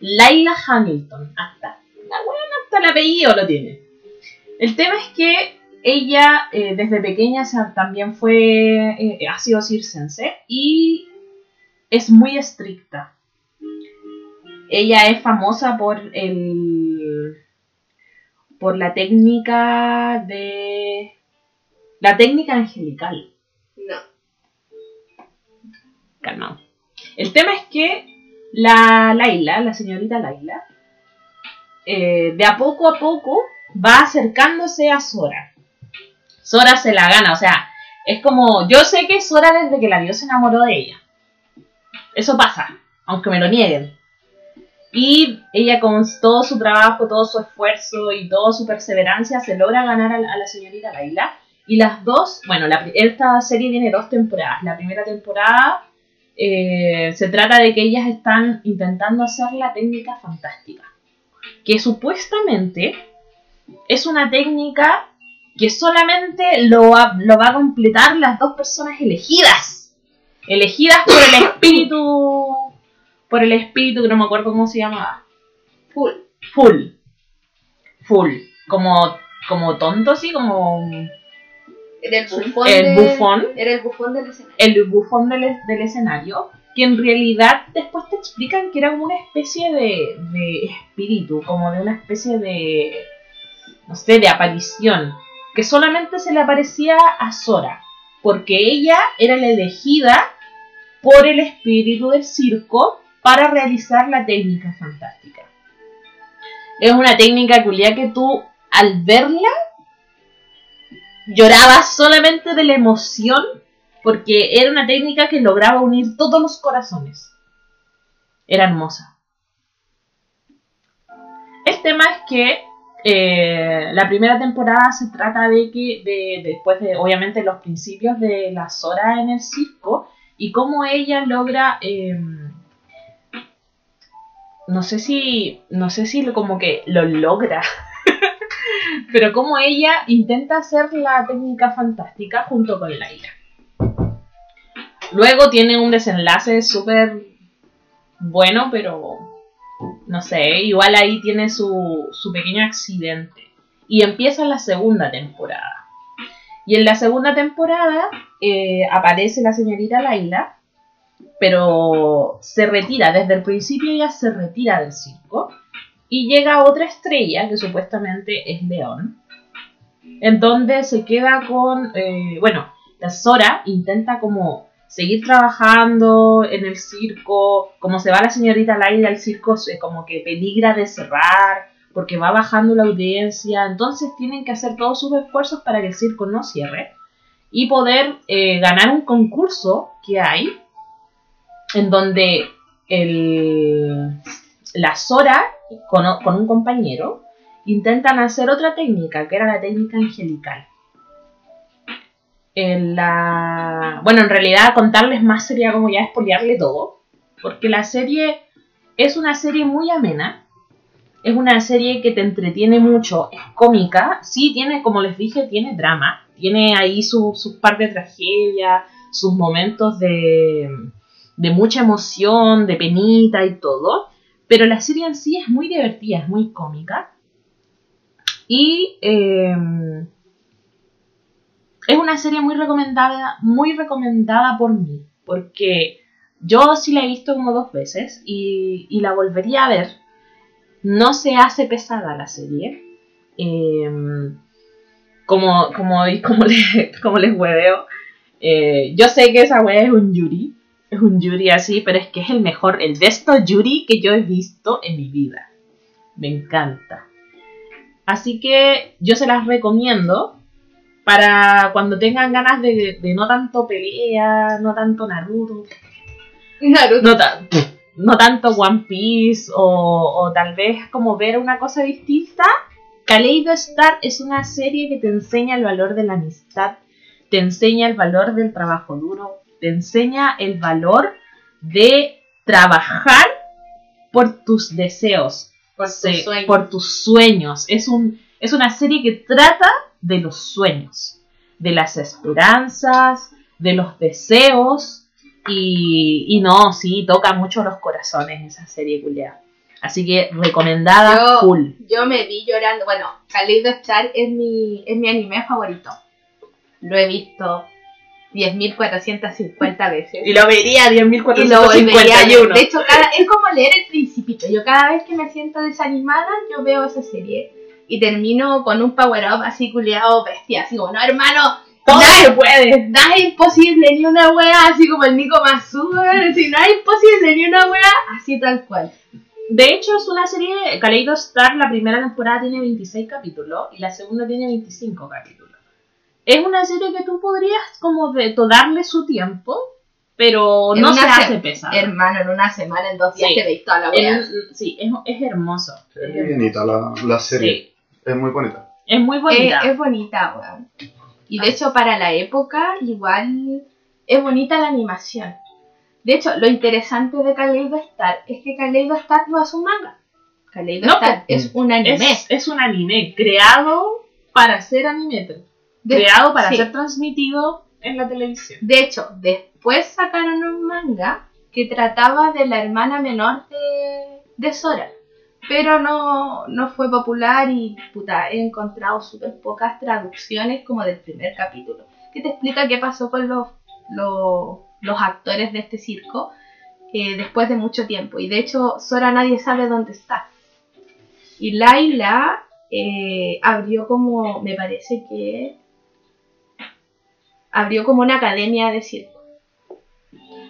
Laila Hamilton. Hasta la buena, hasta el apellido lo tiene. El tema es que ella eh, desde pequeña también fue, eh, ha sido circense y es muy estricta. Ella es famosa por el por la técnica de... La técnica angelical. No. Calmado. El tema es que la Laila, la señorita Laila, eh, de a poco a poco va acercándose a Sora. Sora se la gana, o sea, es como, yo sé que Sora desde que la vio se enamoró de ella. Eso pasa, aunque me lo nieguen. Y ella con todo su trabajo, todo su esfuerzo y toda su perseverancia se logra ganar a la, señorita Laila. Y las dos, bueno, la, esta serie tiene dos temporadas. La primera temporada eh, se trata de que ellas están intentando hacer la técnica fantástica. Que supuestamente es una técnica que solamente lo va, lo va a completar las dos personas elegidas. Elegidas por el espíritu. Por el espíritu que no me acuerdo cómo se llamaba. Full. Full. Full. Como, como tonto, así, como Era el bufón. el bufón. Era el bufón del escenario. el bufón del, del escenario, que en realidad después te explican que era una especie de, de espíritu, como de una especie de, no sé, de aparición, que solamente se le aparecía a Sora, porque ella era la elegida por el espíritu del circo para realizar la técnica fantástica. Es una técnica culia que tú, al verla, llorabas solamente de la emoción porque era una técnica que lograba unir todos los corazones. Era hermosa. El tema es que eh, la primera temporada se trata de que, de, después de, obviamente, los principios de la Sora en el circo y cómo ella logra, eh, no sé si, no sé si como que lo logra, (laughs) pero cómo ella intenta hacer la técnica fantástica junto con Laila. Luego tiene un desenlace súper bueno, pero no sé, igual ahí tiene su, su pequeño accidente. Y empieza la segunda temporada. Y en la segunda temporada eh, aparece la señorita Laila, pero se retira, desde el principio ella se retira del circo. Y llega otra estrella, que supuestamente es León, en donde se queda con, eh, bueno, la Sora intenta como seguir trabajando en el circo, como se va la señorita Laila al circo, se- como que peligra de cerrar, porque va bajando la audiencia, entonces tienen que hacer todos sus esfuerzos para que el circo no cierre y poder eh, ganar un concurso que hay en donde el, la Sora con un compañero intentan hacer otra técnica, que era la técnica angelical. En la... Bueno, en realidad contarles más sería como ya espoliarle todo, porque la serie es una serie muy amena, es una serie que te entretiene mucho, es cómica, sí tiene, como les dije, tiene drama, tiene ahí su- sus par de tragedia, sus momentos de, de mucha emoción, de penita y todo, pero la serie en sí es muy divertida, es muy cómica. Y eh, es una serie muy recomendada, muy recomendada por mí, porque yo sí la he visto como dos veces y, y la volvería a ver. No se hace pesada la serie. Eh, como, como, (laughs) como, le- como les hueveo. eh, yo sé que esa wea es un Yuri. Es un Yuri así, pero es que es el mejor, el besto Yuri que yo he visto en mi vida. Me encanta. Así que yo se las recomiendo para cuando tengan ganas de, de no tanto pelea, no tanto Naruto, Naruto. no, ta- no tanto One Piece o, o tal vez como ver una cosa distinta. Kaleido Star es una serie que te enseña el valor de la amistad, te enseña el valor del trabajo duro, te enseña el valor de trabajar por tus deseos, Por tus sueños. por tus sueños. Es, un, es una serie que trata de los sueños, de las esperanzas, de los deseos. Y, y no, sí, toca mucho los corazones esa serie, culiada. Así que recomendada Yo- full. Yo me vi llorando. Bueno, Kaleido Star es mi, es mi anime favorito. Lo he visto 10.450 veces. Y lo vería Y lo volvería a ver. 10.451. De hecho, cada, es como leer el principito. Yo cada vez que me siento desanimada, yo veo esa serie. Y termino con un power up así culiado bestia, así como, no hermano, Todo nada, se puede. nada es imposible, ni una wea, así como el Nico Mazur, así, nada es imposible, ni una wea, así tal cual. De hecho, es una serie, Kaleido Star, la primera temporada tiene 26 capítulos y la segunda tiene 25 capítulos. Es una serie que tú podrías como de to- darle su tiempo, pero En no se hace pesada. Hermano, en una semana, en dos días Sí. te veis toda la wea. En- sí, es, es hermoso. Es Es hermoso. bonita la, la serie. Sí, Es muy bonita. es muy bonita. Es, es bonita, weón. Y de hecho, para la época, igual es bonita la animación. De hecho, lo interesante de Kaleido Star es que Kaleido Star no es un manga. Kaleido No, Star pues, es un anime. es, es un anime creado para ser anime, De- creado para sí. ser transmitido en la televisión. De hecho, después sacaron un manga que trataba de la hermana menor de, de Sora. Pero no, no fue popular y puta, he encontrado súper pocas traducciones como del primer capítulo. Que te explica qué pasó con los, los, los actores de este circo eh, después de mucho tiempo. Y de hecho, Sora nadie sabe dónde está. Y Laila eh, abrió como, me parece que abrió como una academia de circo.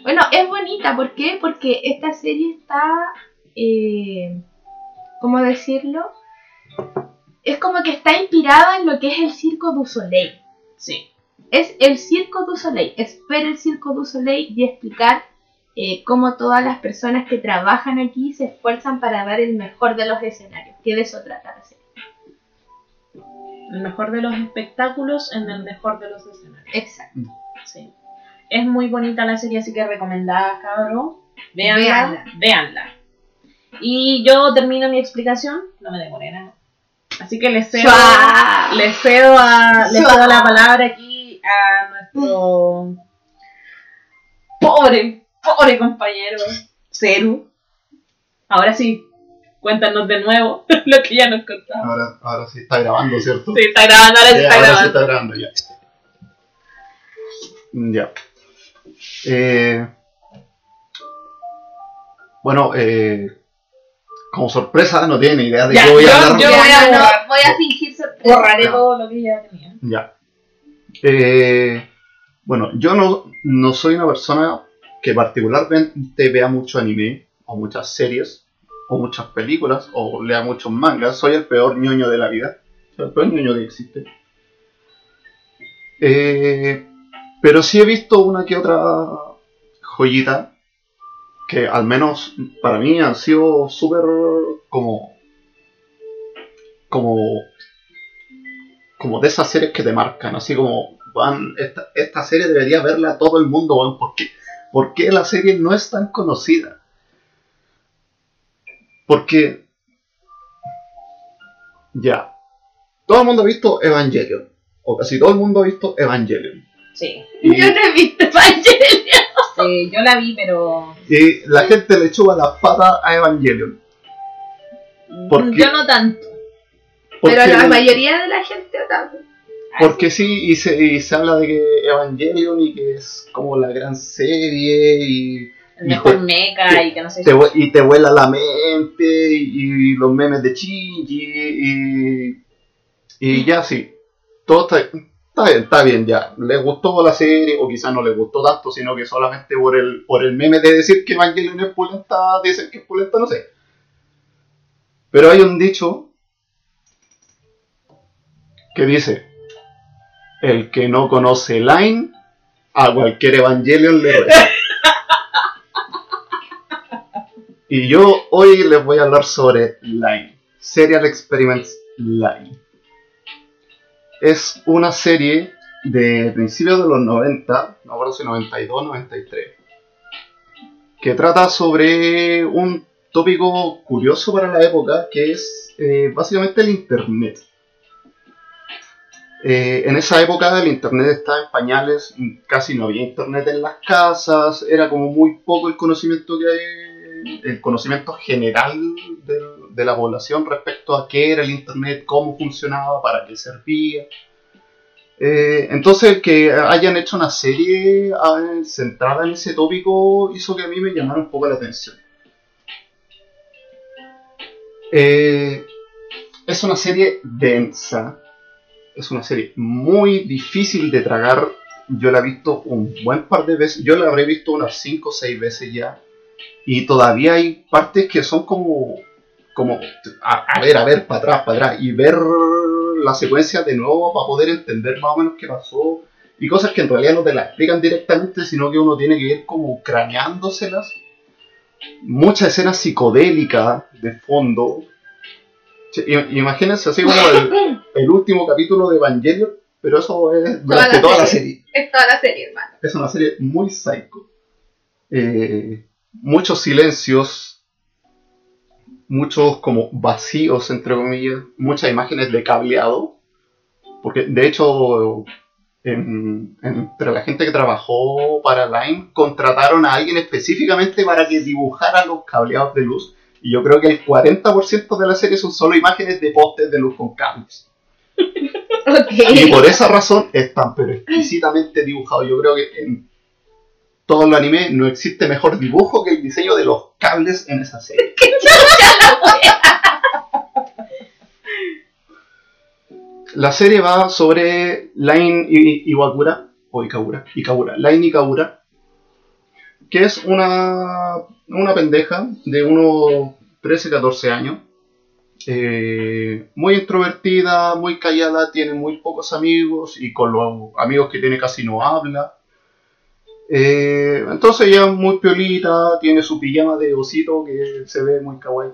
Bueno, es bonita, ¿por qué? Porque esta serie está, eh, ¿cómo decirlo? Es como que está inspirada en lo que es el Circo du Soleil. Sí. Es el Circo du Soleil, es ver el Circo du Soleil y explicar eh, cómo todas las personas que trabajan aquí se esfuerzan para dar el mejor de los escenarios, que de eso trata la serie. El mejor de los espectáculos en el mejor de los escenarios. Exacto. Sí. Es muy bonita la serie, así que recomendada, cabrón. Véanla, Véanla. véanla. Y yo termino mi explicación. No me demoré nada. Así que les cedo, les cedo, a, les cedo la palabra aquí a nuestro pobre, pobre compañero Ceru. Ahora sí, cuéntanos de nuevo (laughs) lo que ya nos contaba. Ahora, ahora sí está grabando, ¿cierto? Sí, está grabando, ahora sí Ya, está ahora sí grabando. está grabando, ya. Ya. Eh, bueno, eh, como sorpresa no tiene idea de Ya, qué voy a yo- hablar. yo- Ya, voy a no, voy a fingir sorpresa. Borraré Ya. todo lo que ya tenía. Ya. Eh, bueno, yo no, no soy una persona que particularmente vea mucho anime, o muchas series, o muchas películas, o lea muchos mangas. Soy el peor ñoño de la vida. Soy el peor ñoño que existe. Eh, pero sí he visto una que otra joyita que al menos para mí han sido súper como como como de esas series que te marcan, así como, "Weón, esta, esta serie debería verla todo el mundo, weón, ¿por qué? ¿Por qué la serie no es tan conocida? Porque, ya, todo el mundo ha visto Evangelion, o casi todo el mundo ha visto Evangelion. Sí. Y, Yo no he visto Evangelion. Yo la vi, pero. y la gente le chupa las patas a Evangelion. ¿Por qué? Yo no tanto. Porque, Pero la mayoría de la gente otaku. porque sí, y se, y se habla de que Evangelion y que es como la gran serie y El mejor mecha y que no sé te, vue- y te vuela la mente y, y los memes de Shinji y, y ya sí, todo está, está bien, está bien ya. Le gustó la serie o quizás no le gustó tanto, sino que solamente por el, por el meme de decir que Evangelion es pulenta, dicen que es pulenta, no sé. Pero hay un dicho que dice, el que no conoce Line, a cualquier Evangelion le reza. Y yo hoy les voy a hablar sobre Line, Serial Experiments Line. Es una serie de principios de los 90, no recuerdo si 92, 93, que trata sobre un tópico curioso para la época, que es eh, básicamente el Internet. Eh, en esa época el internet estaba en pañales, casi no había internet en las casas, era como muy poco el conocimiento que hay, el conocimiento general de, de la población respecto a qué era el internet, cómo funcionaba, para qué servía. Eh, entonces que hayan hecho una serie ah, centrada en ese tópico hizo que a mí me llamara un poco la atención. Eh, Es una serie densa. Es una serie muy difícil de tragar. Yo la he visto un buen par de veces. Yo la habré visto unas 5 o 6 veces ya. Y todavía hay partes que son como. Como. A, a ver, a ver, para atrás, para atrás. Y ver la secuencia de nuevo para poder entender más o menos qué pasó. Y cosas que en realidad no te las explican directamente, sino que uno tiene que ir como craneándoselas. Muchas escenas psicodélicas de fondo. Imagínense así como el, (laughs) el último capítulo de Evangelion, pero eso es durante la toda la serie. serie. Es toda la serie, hermano. Es una serie muy psycho. Eh, muchos silencios, muchos como vacíos, entre comillas, muchas imágenes de cableado. Porque de hecho, en- entre la gente que trabajó para Line, contrataron a alguien específicamente para que dibujara los cableados de luz. Y yo creo que el 40% de la serie son solo imágenes de postes de luz con cables. (laughs) Y por esa razón están pero exquisitamente dibujados. Yo creo que en todo el anime no existe mejor dibujo que el diseño de los cables en esa serie. (laughs) La serie va sobre Line Iwakura, o Ikagura, Ikagura, Line Ikagura, que es una, una pendeja de unos 13, 14 años, eh, muy introvertida, muy callada, tiene muy pocos amigos y con los amigos que tiene casi no habla. Eh, entonces ella es muy piolita, tiene su pijama de osito que se ve muy kawaii.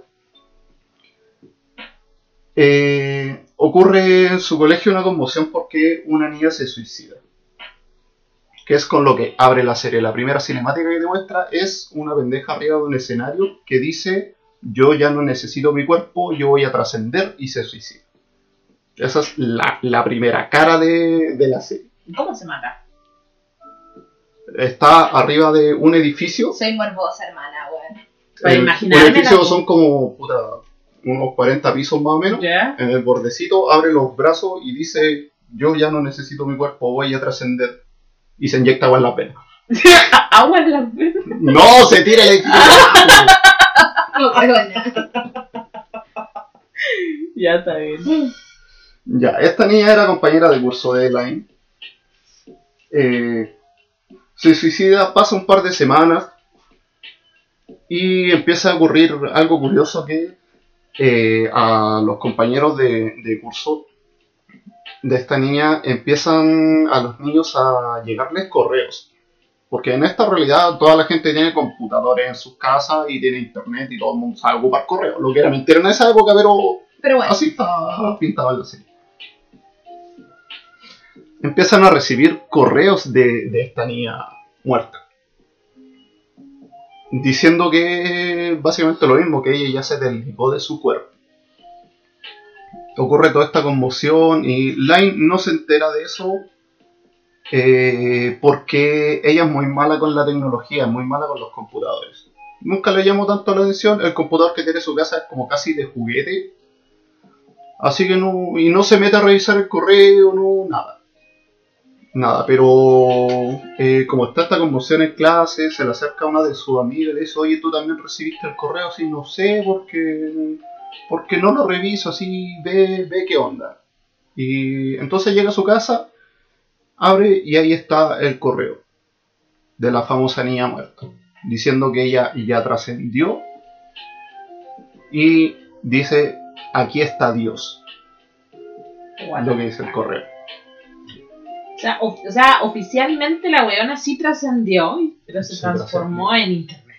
Eh, ocurre en su colegio una conmoción porque una niña se suicida. Que es con lo que abre la serie. La primera cinemática que demuestra es una pendeja arriba de un escenario que dice yo ya no necesito mi cuerpo, yo voy a trascender y se suicida. Esa es la, primera cara de, de la serie. ¿Cómo se mata? Está arriba de un edificio. Soy morbosa, hermana, weón. Para El- un imaginarme edificio la- son como puta, unos 40 pisos más o menos. ¿Ya? En el bordecito abre los brazos y dice yo ya no necesito mi cuerpo, voy a trascender. Y se inyecta agua en la pena. (laughs) Agua en la venas. ¡No! ¡Se tira el (laughs) edificio! (laughs) Ya está bien. Ya, esta niña era compañera de curso de Line. Eh, se suicida, pasa un par de semanas y empieza a ocurrir algo curioso que eh, a los compañeros de, de curso de esta niña empiezan a los niños a llegarles correos. Porque en esta realidad toda la gente tiene computadores en sus casas y tiene internet y todo el mundo sabe ocupar correos. Lo que era mentira en esa época, pero Pero bueno. Así está pintado serie. Empiezan a recibir correos de, de esta niña muerta. Diciendo que básicamente lo mismo, que ella ya se desligó de su cuerpo. Ocurre toda esta conmoción y Line no se entera de eso eh, porque ella es muy mala con la tecnología, es muy mala con los computadores. Nunca le llamó tanto la atención, el computador que tiene en su casa es como casi de juguete, Así que no, y no se mete a revisar el correo, no, nada. Nada, pero eh, como está esta conmoción en clase, se le acerca una de sus amigas y le dice, oye, ¿tú también recibiste el correo? Así, no sé, porque, porque no lo reviso, así, ve, ve qué onda. Y entonces llega a su casa, abre y ahí está el correo de la famosa niña muerta, diciendo que ella ya trascendió y dice, aquí está Dios, lo que dice el correo. O sea, of- o sea, oficialmente la weona sí trascendió, pero se Sí, transformó en internet.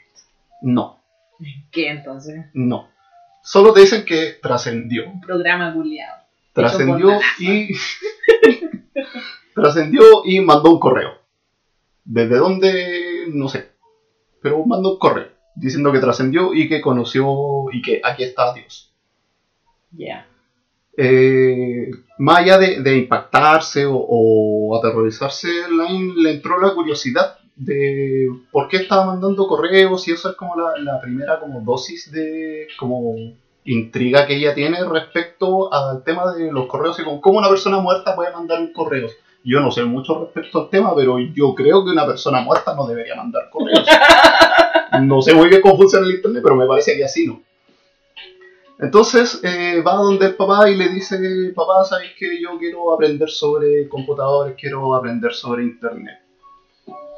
No, ¿En qué entonces? no. Solo te dicen que trascendió. Un programa culiado. Trascendió y. (laughs) trascendió y mandó un correo. ¿Desde dónde? No sé. Pero mandó un correo diciendo que trascendió y que conoció y que aquí está Dios. Ya. Eh, más allá de, de impactarse o, o aterrorizarse, Line le entró la curiosidad de por qué estaba mandando correos y eso es como la, la primera como dosis de como intriga que ella tiene respecto al tema de los correos y con cómo una persona muerta puede mandar un correo. Yo no sé mucho respecto al tema, pero yo creo que una persona muerta no debería mandar correos. (laughs) No sé muy bien cómo funciona el internet, pero me parece que así no. Entonces eh, va donde el papá y le dice, papá, ¿sabes que yo quiero aprender sobre computadores, quiero aprender sobre internet?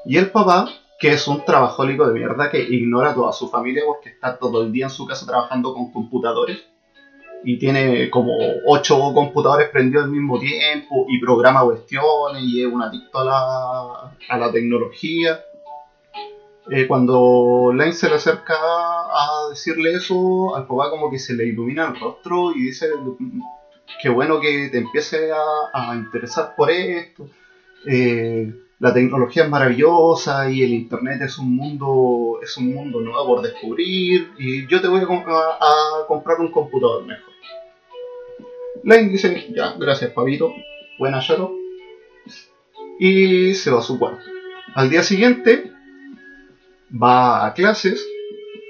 Y el papá, que es un trabajólico de mierda, que ignora a toda su familia porque está todo el día en su casa trabajando con computadores, y tiene como ocho computadores prendidos al mismo tiempo, y programa cuestiones, y es un adicto a la, a la tecnología. Eh, cuando Lane se le acerca a decirle eso, al papá como que se le ilumina el rostro y dice, qué bueno que te empiece a, a interesar por esto. Eh, la tecnología es maravillosa y el internet es un mundo es un mundo nuevo por descubrir y yo te voy a, com- a- a comprar un computador mejor. Lane dice, ya, gracias Pavito, buena Shadow. Y se va a su cuarto. Al día siguiente va a clases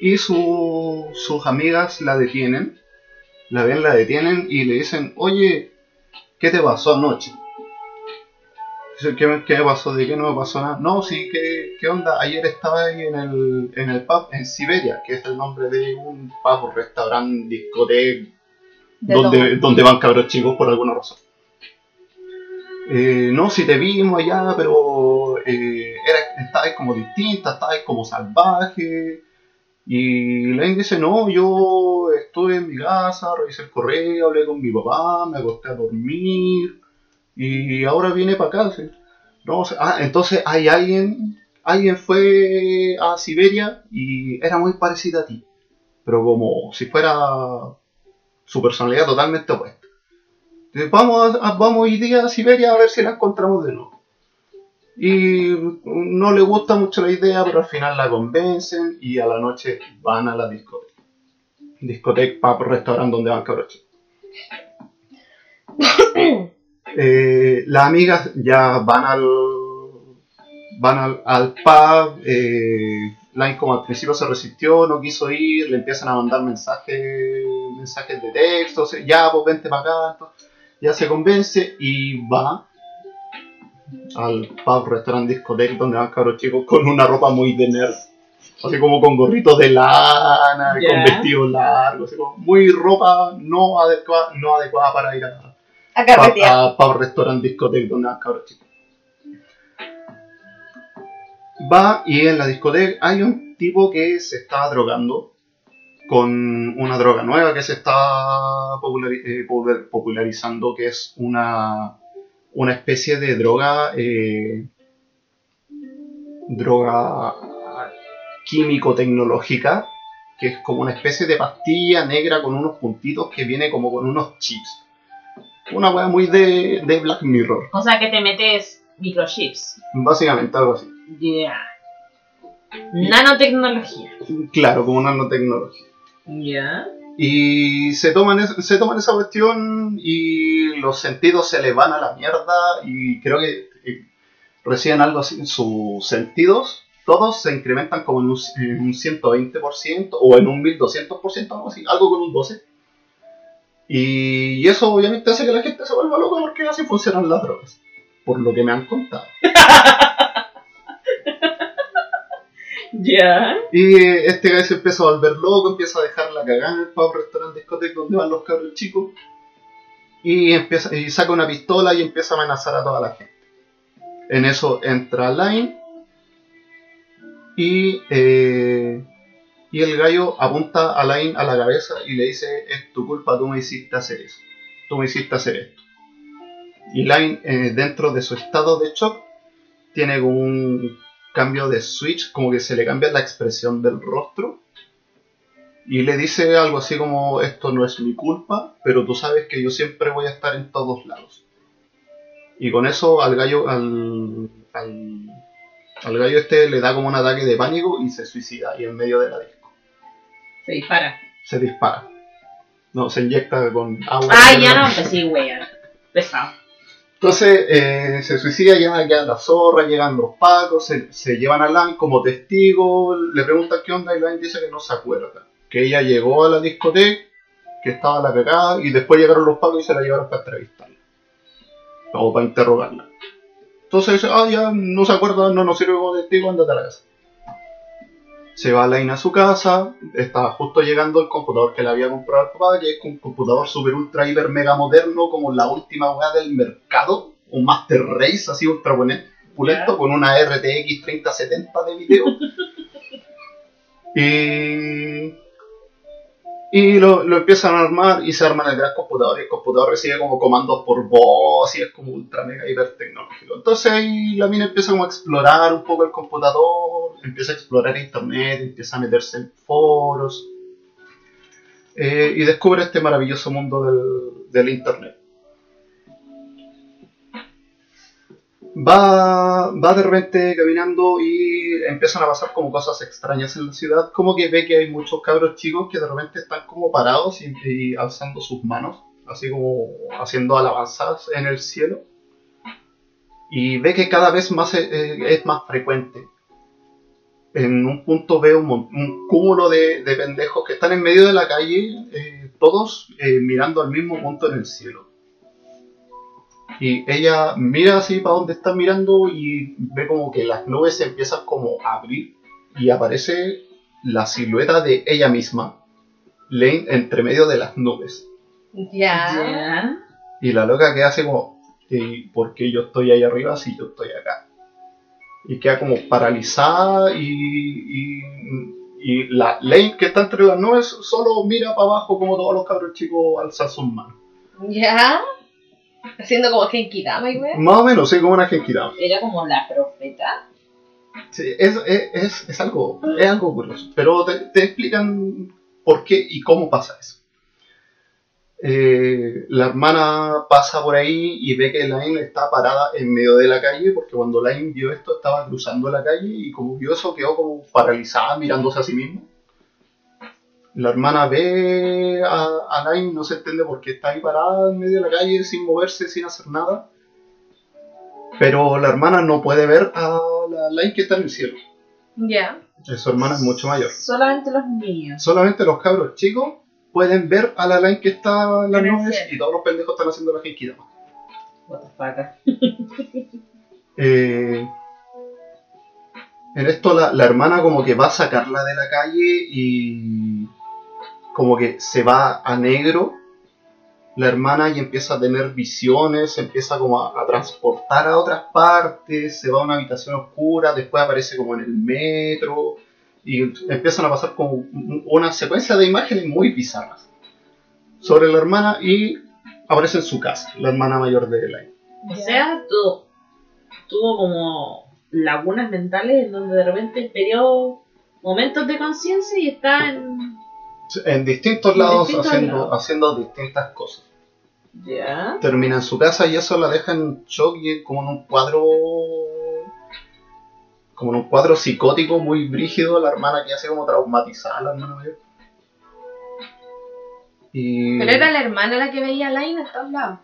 y su- sus amigas la detienen, la ven, la detienen y le dicen, oye, ¿qué te pasó anoche? ¿Qué, me- qué me pasó? ¿De qué no me pasó nada? No, sí, ¿qué, qué onda? Ayer estaba ahí en el, en el pub en Siberia, que es el nombre de un pub, restaurante, discoteca, De donde, donde van cabros chicos por alguna razón. Eh, no, si te vimos allá, pero eh, era, estabas como distinta, estabas como salvaje. Y Lane dice, no, yo estuve en mi casa, revisé el correo, hablé con mi papá, me acosté a dormir y ahora viene para acá. No, ah, entonces hay alguien, alguien fue a Siberia y era muy parecida a ti, pero como si fuera su personalidad totalmente opuesta. Entonces, vamos, a- vamos hoy día a Siberia a ver si la encontramos de nuevo. Y no le gusta mucho la idea, pero al final la convencen y a la noche van a la discoteca. Discoteca, pub, restaurante donde van cabros. (coughs) Eh, las amigas ya van al van al, al pub. Eh, Line como al principio se resistió, no quiso ir, le empiezan a mandar mensajes mensajes de texto, ya pues vente para acá, entonces, ya se convence y va al pub, restaurante, discoteca donde van cabros chicos con una ropa muy de nerd. Así como con gorritos de lana, con vestidos largos, así como muy ropa no adecuada, no adecuada para ir a, A carretear. para restaurant discoteca donde van cabros chicos. Va y en la discoteca hay un tipo que se está drogando con una droga nueva que se está eh, popular- popularizando, que es una, una especie de droga, eh, droga químico-tecnológica, que es como una especie de pastilla negra con unos puntitos que viene como con unos chips. Una wea muy de, de Black Mirror, O sea que te metes microchips. básicamente algo así. Yeah. Nanotecnología. Claro, como nanotecnología. Ya. Y se toman, es- se toman esa cuestión y los sentidos se les van a la mierda y creo que eh, reciben algo así. Sus sentidos, todos se incrementan como en un, en un 120% o en un 1200%, algo así, algo con un 12%. Y eso obviamente hace que la gente se vuelva loca porque así funcionan las drogas. Por lo que me han contado. (laughs) (laughs) Ya. Y este guy se empieza a volver loco, empieza a dejar la cagada en el pub, restaurante, discoteca donde van los cabros chicos. Y, empieza, y saca una pistola y empieza a amenazar a toda la gente. En eso entra Line y, eh, y el gallo apunta a Line a la cabeza y le dice, es tu culpa, tú me hiciste hacer eso. Tú me hiciste hacer esto. Y Line, eh, dentro de su estado de shock, tiene como un cambio de switch, como que se le cambia la expresión del rostro. Y le dice algo así como, esto no es mi culpa, pero tú sabes que yo siempre voy a estar en todos lados. Y con eso al gallo, al, al, al gallo este le da como un ataque de pánico y se suicida ahí en medio de la disco. Se dispara. Se dispara. No, se inyecta con agua. Ah, ya no, pues sí, wea. Pesado. Entonces eh, se suicida, llegan queda la zorra, llegan los pacos, se, se llevan a Lan como testigo, le preguntan qué onda y Lan dice que no se acuerda. Que ella llegó a la discoteca, que estaba la cagada, y después llegaron los pacos y se la llevaron para entrevistarla. O para interrogarla. Entonces dice, ah, ya no se acuerda, no nos sirve como testigo, andate a la casa. Se va Line a su casa, está justo llegando el computador que le había comprado al papá, que es un computador super ultra hiper mega moderno, como la última weá del mercado, un Master Race así ultra pulento, con una RTX 3070 de video. (laughs) y y lo, lo empiezan a armar y se arman el gran computador. Y el computador recibe como comandos por voz y es como ultra mega hiper tecnológico. Entonces ahí la mina empieza como a explorar un poco el computador, empieza a explorar internet, empieza a meterse en foros. eh, y descubre este maravilloso mundo del, del internet. Va, va de repente caminando y empiezan a pasar como cosas extrañas en la ciudad, como que ve que hay muchos cabros chicos que de repente están como parados y, alzando sus manos, así como haciendo alabanzas en el cielo. Y ve que cada vez más eh, eh, es más frecuente. En un punto ve un, un cúmulo de, de pendejos que están en medio de la calle, eh, todos mirando al mismo punto en el cielo. Y ella mira así para donde está mirando y ve como que las nubes se empiezan como a abrir y aparece la silueta de ella misma, Lane, entre medio de las nubes. Ya. Y la loca queda así como, ¿y por qué yo estoy ahí arriba si yo estoy acá? Y queda como paralizada y, y, y la Lane que está entre las nubes solo mira para abajo como todos los cabros chicos alzan sus manos. Ya. Haciendo como Genkidama y wey. Más o menos, sí, como una Genkidama. Era como la profeta. Sí, es, es, es, es algo, es algo curioso, pero te, te explican por qué y cómo pasa eso. Eh, la hermana pasa por ahí y ve que Line está parada en medio de la calle, porque cuando Line vio esto estaba cruzando la calle y como vio eso quedó como paralizada mirándose a sí misma. La hermana ve a, a Line, no se entiende por qué está ahí parada en medio de la calle sin moverse, sin hacer nada. Pero la hermana no puede ver a la Line que está en el cielo. Ya. Su hermana es mucho mayor. Solamente los niños. Solamente los cabros chicos pueden ver a la Line que está en las En el nubes cielo. y todos los pendejos están haciendo la Genkidama. What the fuck. (laughs) Eh, en esto la, la hermana como que va a sacarla de la calle y como que se va a negro la hermana y empieza a tener visiones, empieza como a, transportar a otras partes, se va a una habitación oscura, después aparece como en el metro y empiezan a pasar como un- una secuencia de imágenes muy bizarras sobre la hermana y aparece en su casa, la hermana mayor de Elaine. O sea, tuvo, tuvo como lagunas mentales en donde de repente perdió momentos de conciencia y está en... En distintos En lados distintos haciendo, lados. haciendo distintas cosas. Ya. Termina en su casa y eso la deja en shock y como en un cuadro. Como en un cuadro psicótico muy brígido, la hermana que hace como traumatizada, la hermana mayor. Y. Pero era la hermana la que veía a Line a todos lados.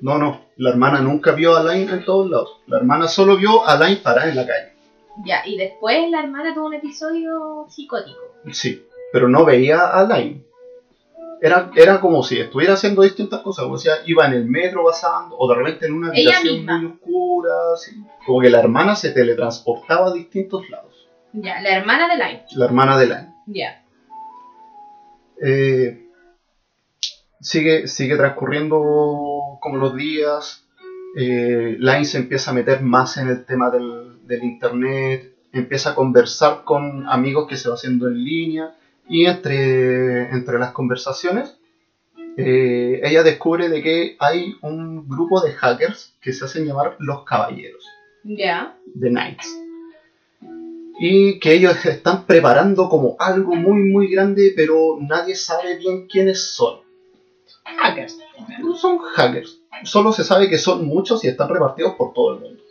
No, no, la hermana nunca vio a Line en todos lados. La hermana solo vio a Line parada en la calle. Ya, y después la hermana tuvo un episodio psicótico. Sí, pero no veía a Line. Era, era como si estuviera haciendo distintas cosas, o sea, iba en el metro pasando, o de repente en una habitación muy oscura, así. como que la hermana se teletransportaba a distintos lados. Ya, la hermana de Line. La hermana de Line. Ya. Eh, sigue, sigue transcurriendo como los días. Eh, Line se empieza a meter más en el tema del, del internet. Empieza a conversar con amigos que se va haciendo en línea. Y entre, entre las conversaciones, eh, ella descubre de que hay un grupo de hackers que se hacen llamar los caballeros. Ya. The Knights. Y que ellos están preparando como algo muy muy grande, pero nadie sabe bien quiénes son. Hackers. No son hackers. Solo se sabe que son muchos y están repartidos por todo el mundo.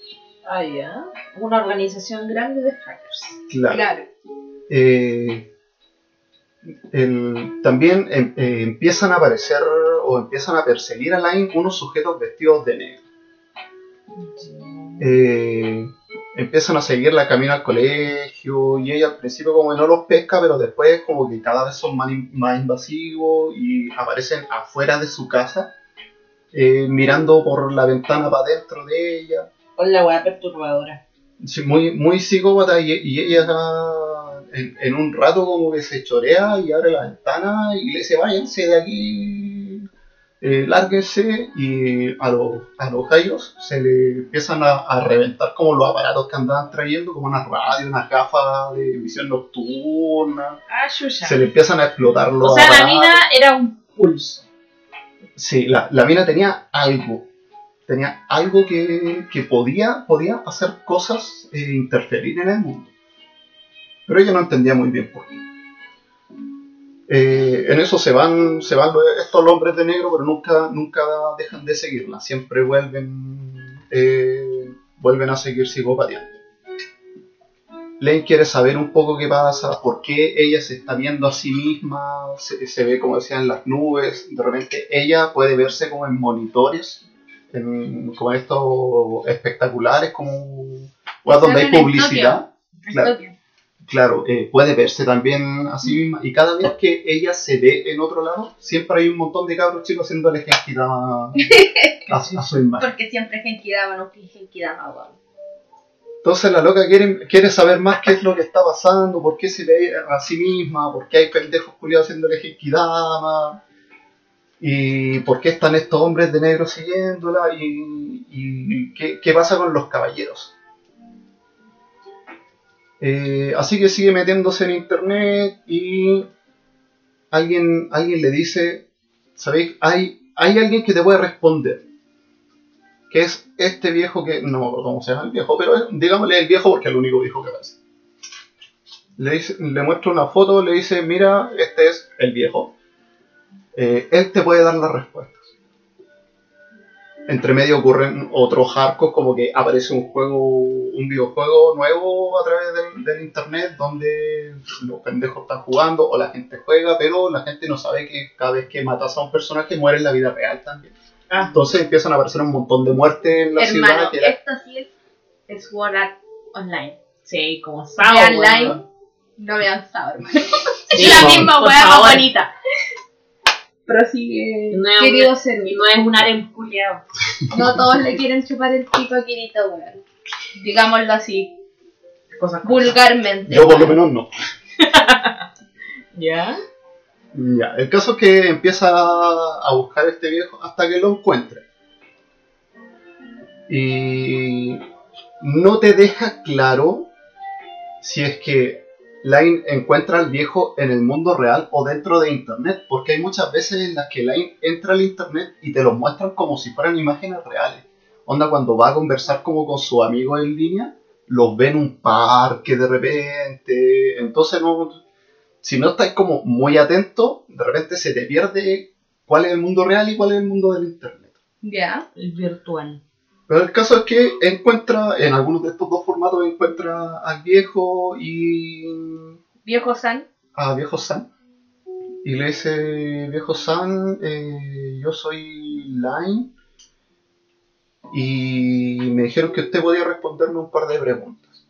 Ah, ya. Una organización grande de hackers. Claro. Claro. Eh, el- también em- eh, empiezan a aparecer o empiezan a perseguir a Line unos sujetos vestidos de negro. Eh, empiezan a seguirla camino al colegio y ella al principio como que no los pesca, pero después como que cada vez son más, in- más invasivos y aparecen afuera de su casa, eh, mirando por la ventana para adentro de ella. Con la weá perturbadora. Sí, muy, muy psicópata y, y ella en, en un rato como que se chorea y abre la ventana y le dice, váyanse de aquí, eh, lárguense, y a los, a los gallos se le empiezan a, a reventar como los aparatos que andaban trayendo, como una radio, una gafa de visión nocturna, Ah, se le empiezan a explotar los O sea, la aparatos. mina era un pulso. Sí, la, la mina tenía algo. Tenía algo que, que podía, podía hacer cosas e interferir en el mundo. Pero ella no entendía muy bien por qué. Eh, en eso se van, se van estos hombres de negro, pero nunca, nunca dejan de seguirla. Siempre vuelven, eh, vuelven a seguir psicopateando. Lane quiere saber un poco qué pasa, por qué ella se está viendo a sí misma, se, se ve como decía en las nubes, de repente ella puede verse como en monitores, en, como en estos espectaculares, como weas donde hay publicidad. Claro. Claro eh, puede verse también a sí misma, y cada vez que ella se ve en otro lado, siempre hay un montón de cabros chicos haciéndole genkidama a, a su (laughs) imagen. Porque siempre Genkidama no Genkidama, weón. Entonces la loca quiere, quiere saber más qué es lo que está pasando, por qué se ve a sí misma, por qué hay pendejos culiados haciéndole Genkidama, y por qué están estos hombres de negro siguiéndola, y, y qué, qué pasa con los caballeros. Eh, así que sigue metiéndose en internet y alguien, alguien le dice, ¿sabéis? Hay, hay alguien que te puede responder que es este viejo que, no me acuerdo cómo se llama el viejo, pero digámosle el viejo porque es el único viejo que aparece. Le, le muestra una foto, le dice, mira, este es el viejo. Eh, él te puede dar las respuestas. Entre medio ocurren otros arcos, como que aparece un juego, un videojuego nuevo a través del, del internet donde los pendejos están jugando o la gente juega, pero la gente no sabe que cada vez que matas a un personaje muere en la vida real también. Ah, Entonces empiezan a aparecer un montón de muertes en la Hermano, ciudad. Que era- esto sí es, es Sword Art Online. sí, como Sao. Vean weón. Line. No vean Sao, hermano. Sí, (laughs) es la misma weá más bonita. Prosigue, No es querido un- ser. Y no es un harem culiao. No todos le quieren chupar el pico a Kirito, weón. Digámoslo así, Cosas vulgarmente. Yo por lo menos no. (laughs) ¿Ya? Ya, el caso es que empieza a buscar a este viejo hasta que lo encuentre. Y no te deja claro si es que Line encuentra al viejo en el mundo real o dentro de internet, porque hay muchas veces en las que Line entra al internet y te lo muestran como si fueran imágenes reales. Onda cuando va a conversar como con su amigo en línea, los ve en un parque de repente, entonces no, si no estás como muy atento, de repente se te pierde cuál es el mundo real y cuál es el mundo del internet. Ya. El virtual. Pero el caso es que encuentra, en algunos de estos dos formatos, encuentra al viejo y Viejo San. a viejo San. Y le dice, viejo San, eh, yo soy Line. Y me dijeron que usted podía responderme un par de preguntas.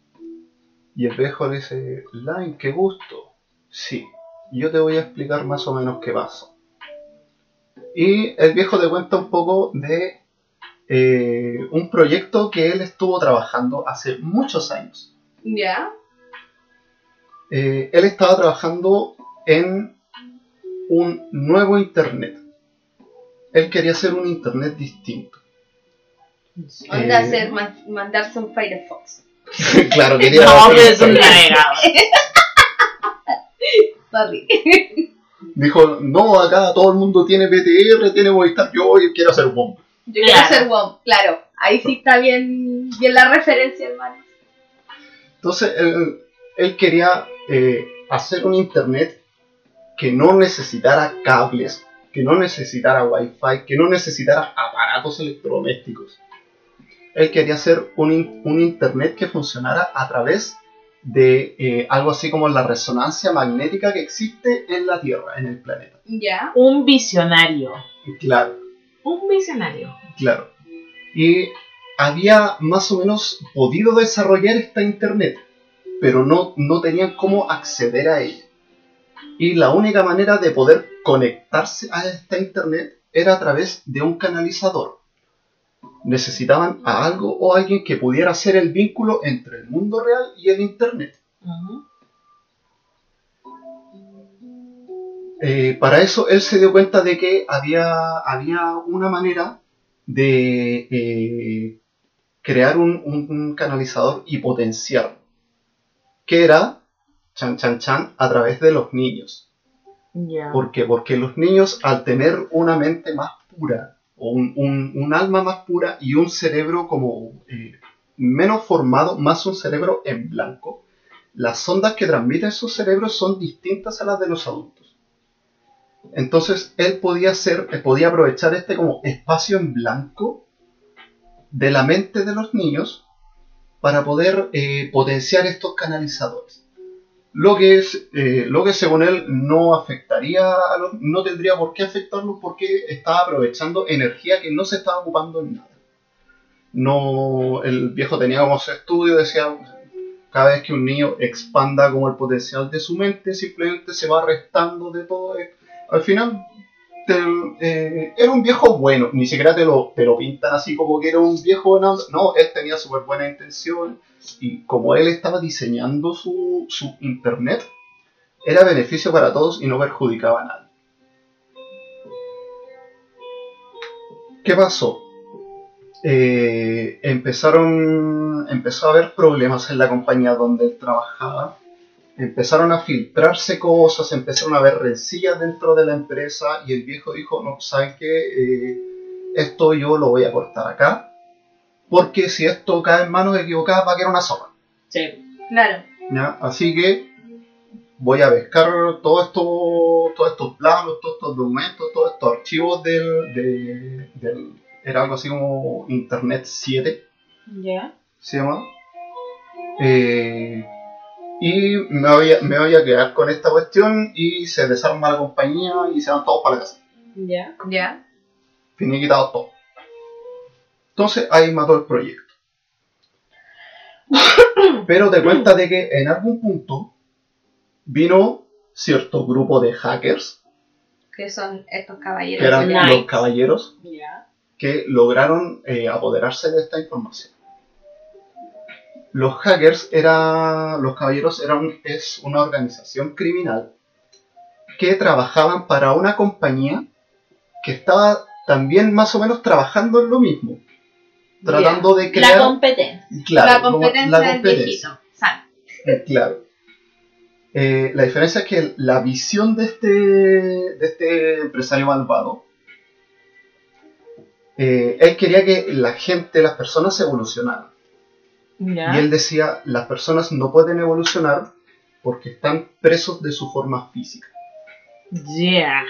Y el viejo le dice, Line, qué gusto. Sí, yo te voy a explicar más o menos qué pasa. Y el viejo te cuenta un poco de eh, un proyecto que él estuvo trabajando hace muchos años. Ya. Eh, él estaba trabajando en un nuevo internet. Él quería hacer un internet distinto. Onda Eh, hacer, man- mandarse un Firefox. (laughs) claro, quería No, hacer pero un es un navegador. (laughs) Sorry. Dijo, no, acá todo el mundo tiene PTR, tiene Movistar, yo quiero hacer WOM. Yo quiero Claro. ser WOM, claro. Ahí sí está bien, bien la referencia, hermano. Entonces, él, él quería eh, hacer un internet que no necesitara cables, que no necesitara wifi, que no necesitara aparatos electrodomésticos. Él quería hacer un, un internet que funcionara a través de eh, algo así como la resonancia magnética que existe en la Tierra, en el planeta. Ya. Un visionario. Claro, Un visionario. claro. Y había más o menos podido desarrollar esta internet, pero no, no tenían cómo acceder a ella. Y la única manera de poder conectarse a esta internet era a través de un canalizador. Necesitaban a algo o alguien que pudiera hacer el vínculo entre el mundo real y el internet. Eh, para eso él se dio cuenta de que había, había una manera de eh, crear un, un- un canalizador y potenciar, que era, chan chan chan, a través de los niños. ¿Por qué? Porque los niños, al tener una mente más pura, o un, un- un alma más pura y un cerebro como eh, menos formado, más un cerebro en blanco, las ondas que transmiten sus cerebros son distintas a las de los adultos. Entonces, él podía hacer, eh, podía aprovechar este como espacio en blanco de la mente de los niños para poder eh, potenciar estos canalizadores. Lo que es eh, lo que según él no afectaría a los, no tendría por qué afectarlos porque estaba aprovechando energía que no se estaba ocupando en nada. No el viejo tenía como su estudio decía cada vez que un niño expanda como el potencial de su mente simplemente se va restando de todo eh, al final eh, era un viejo bueno ni siquiera te lo, te lo pintan así como que era un viejo bueno no él tenía súper buena intención y como él estaba diseñando su, su internet, era beneficio para todos y no perjudicaba a nadie. ¿Qué pasó? Eh, empezaron, empezó a haber problemas en la compañía donde él trabajaba. Empezaron a filtrarse cosas, empezaron a haber rencillas dentro de la empresa y el viejo dijo, no, ¿saben qué? Eh, esto yo lo voy a cortar acá porque si esto cae en manos equivocadas va a quedar una sopa. Sí. Claro. ¿ya? Así que voy a pescar todo esto, todos estos planos, todos estos documentos, todos estos archivos del, de- del- era algo así como Internet 7, Ya. se llama. Eh, y me voy, a, me voy a quedar con esta cuestión y se desarma la compañía y se van todos para la casa. Ya. Ya. Finiquitado todo. Entonces ahí mató el proyecto. (coughs) Pero te cuenta de que en algún punto vino cierto grupo de hackers, Que son estos caballeros. que eran los caballeros, Ya. que lograron eh, apoderarse de esta información. Los hackers era, los caballeros eran es una organización criminal que trabajaban para una compañía que estaba también más o menos trabajando en lo mismo, tratando de crear La competencia. claro, la competencia la del competencia. viejito. Sal. Eh, Claro. Eh, la diferencia es que la visión de este, de este empresario malvado, eh, él quería que la gente, las personas evolucionaran. Y él decía, las personas no pueden evolucionar porque están presos de su forma física. Ya.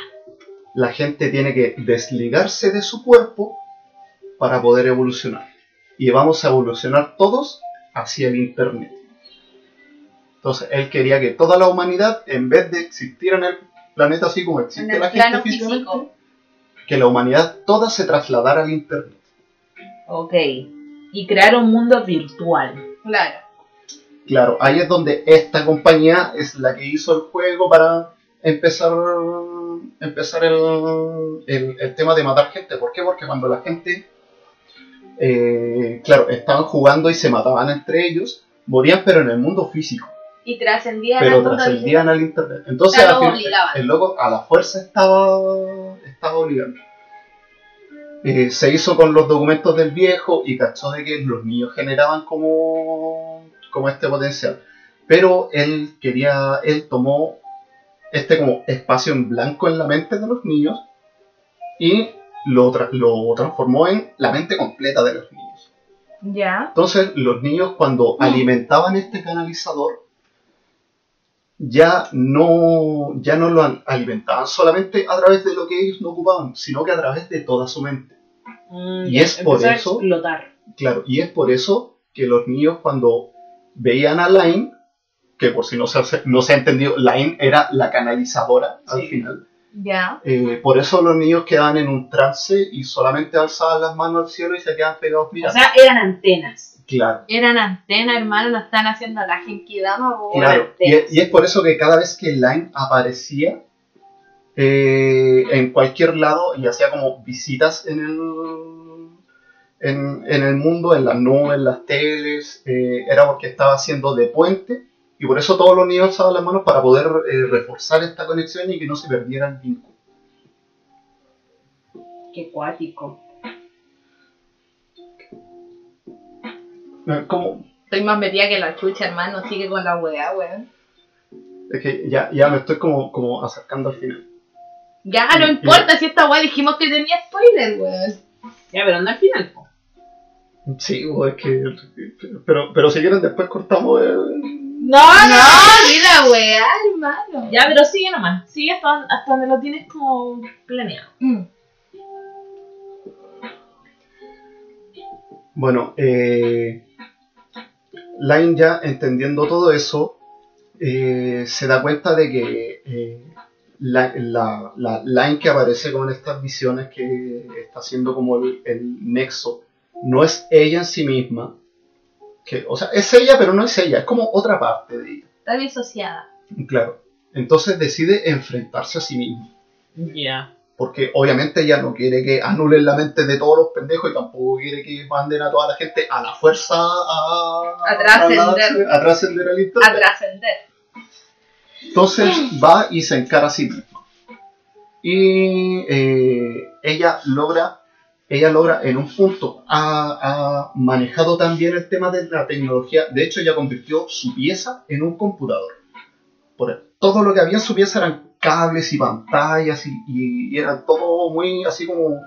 La gente tiene que desligarse de su cuerpo para poder evolucionar. Y vamos a evolucionar todos hacia el Internet. Entonces, él quería que toda la humanidad, en vez de existir en el planeta así como existe En el la gente físico. que la humanidad toda se trasladara al Internet. Ok. Y crear un mundo virtual. Claro. Claro, ahí es donde esta compañía es la que hizo el juego para empezar, empezar el, el- el tema de matar gente. ¿Por qué? Porque cuando la gente, eh, claro, estaban jugando y se mataban entre ellos, morían pero en el mundo físico, Y trascendían pero al trascendían al internet. Entonces Claro, al el loco a la fuerza estaba, estaba obligando. Eh, se hizo con los documentos del viejo y cachó de que los niños generaban como, como este potencial. Pero él quería, él tomó este como espacio en blanco en la mente de los niños y lo, tra- lo transformó en la mente completa de los niños. Ya. Entonces los niños cuando alimentaban este canalizador ya no, ya no lo an- alimentaban solamente a través de lo que ellos no ocupaban, sino que a través de toda su mente. Mm, Y es por eso- explotar. Claro, y es por eso que los niños cuando veían a Line, que por si no se, no se ha entendido, Line era la canalizadora al final. Ya. Eh, por eso los niños quedaban en un trance y solamente alzaban las manos al cielo y se quedaban pegados O mirando. sea, eran antenas. Claro. Eran antenas, hermano, no están haciendo la genkidama. Claro, y antenas. es, y es por eso que cada vez que Line aparecía eh, en cualquier lado y hacía como visitas en el, en, en el mundo, en las nubes, en las teles, eh, era porque estaba haciendo de puente Y por eso todos los niños alzaban las manos para poder eh, reforzar esta conexión y que no se perdiera el vínculo. Qué cuático. Como, Estoy más metida que la chucha, hermano. Sigue con la weá, weón. es que ya, ya me estoy como, como acercando al final. Ya, no importa si esta weá dijimos que tenía spoiler, weón. Ya, pero no al final, po. Sí, o es que. Pero, pero si quieren, después cortamos. eh, No, No, mira, weá, hermano. Ya, pero sigue nomás. Sigue hasta, hasta donde lo tienes como planeado. Mm. Bueno, eh, Line ya entendiendo todo eso, eh, se da cuenta de que eh, la, la, la Line que aparece con estas visiones que está haciendo como el, el nexo, no es ella en sí misma. Que, o sea, es ella, pero no es ella, es como otra parte de ella. Está disociada. Claro. Entonces decide enfrentarse a sí misma. Ya. Porque obviamente ella no quiere que anulen la mente de todos los pendejos y tampoco quiere que manden a toda la gente a la fuerza a, A trascender. a trascender al internet. A trascender. Entonces va y se encara a sí misma. Y eh, ella logra, ella logra en un punto, ha, ha manejado también el tema de la tecnología. De hecho, ella convirtió su pieza en un computador. Por todo lo que había en su pieza eran cables y pantallas y, y, y era todo muy así como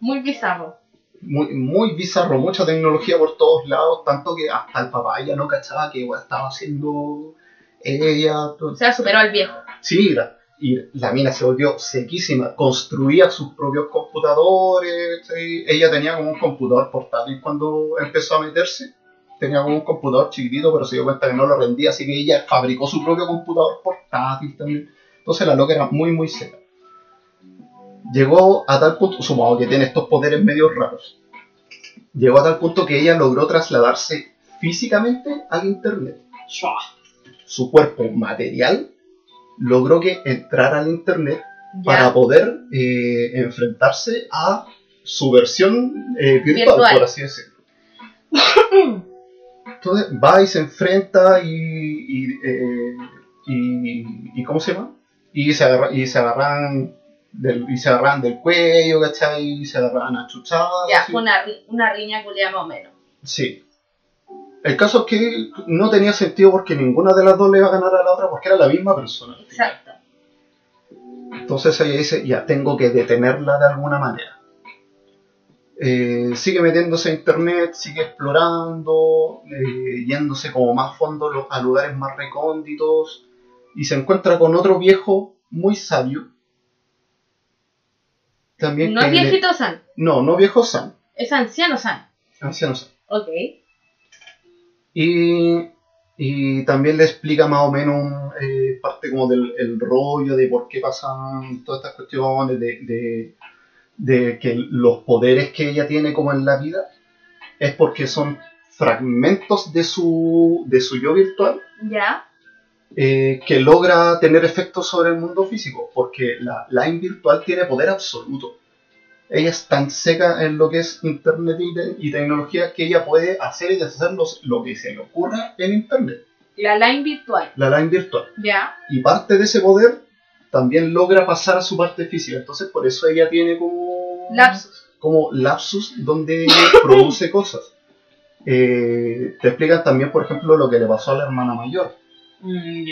Muy bizarro. muy, muy bizarro, mucha tecnología por todos lados, tanto que hasta el papá ya no cachaba que igual estaba haciendo ella. todo- O sea, superó al viejo. Sí, la, y la mina se volvió sequísima, construía sus propios computadores, ¿sí? ella tenía como un computador portátil cuando empezó a meterse, tenía como un computador chiquitito, pero se dio cuenta que no lo rendía, así que ella fabricó su propio computador portátil también. Entonces la loca era muy, muy seca. Llegó a tal punto, supongo que tiene estos poderes medio raros, llegó a tal punto que ella logró trasladarse físicamente al internet su cuerpo material logró que entrara al internet Ya. para poder eh, enfrentarse a su versión eh, virtual, Virtual. por así decirlo. (coughs) Entonces va y se enfrenta y, y, eh, y- y- ¿cómo se llama? Y se, agarra- y se agarran del, y se agarran del cuello, ¿cachai? Y se agarran a chuchadas. Ya, fue una, una riña culiada más o menos. Sí. El caso es que no tenía sentido porque ninguna de las dos le iba a ganar a la otra porque era la misma persona. Exacto. Entonces ella dice, ya tengo que detenerla de alguna manera. Eh, sigue metiéndose a internet, sigue explorando, eh, yéndose como más fondo a lugares más recónditos y se encuentra con otro viejo muy sabio. También No es le- viejito San, No, no viejo San, es anciano San. anciano San. Ok. Y, y también le explica más o menos eh, parte como del el rollo de por qué pasan todas estas cuestiones, de, de, de que los poderes que ella tiene como en la vida es porque son fragmentos de su, de su yo virtual Ya. Eh, que logra tener efectos sobre el mundo físico, porque la line virtual tiene poder absoluto. Ella es tan seca en lo que es internet y, te- y tecnología que ella puede hacer y deshacer los- lo que se le ocurra en internet, La line virtual. la line virtual. Ya. Y parte de ese poder también logra pasar a su parte física, entonces por eso ella tiene como Lapsus. como lapsus donde (laughs) produce cosas. Eh, te explican también, por ejemplo, lo que le pasó a la hermana mayor Mm,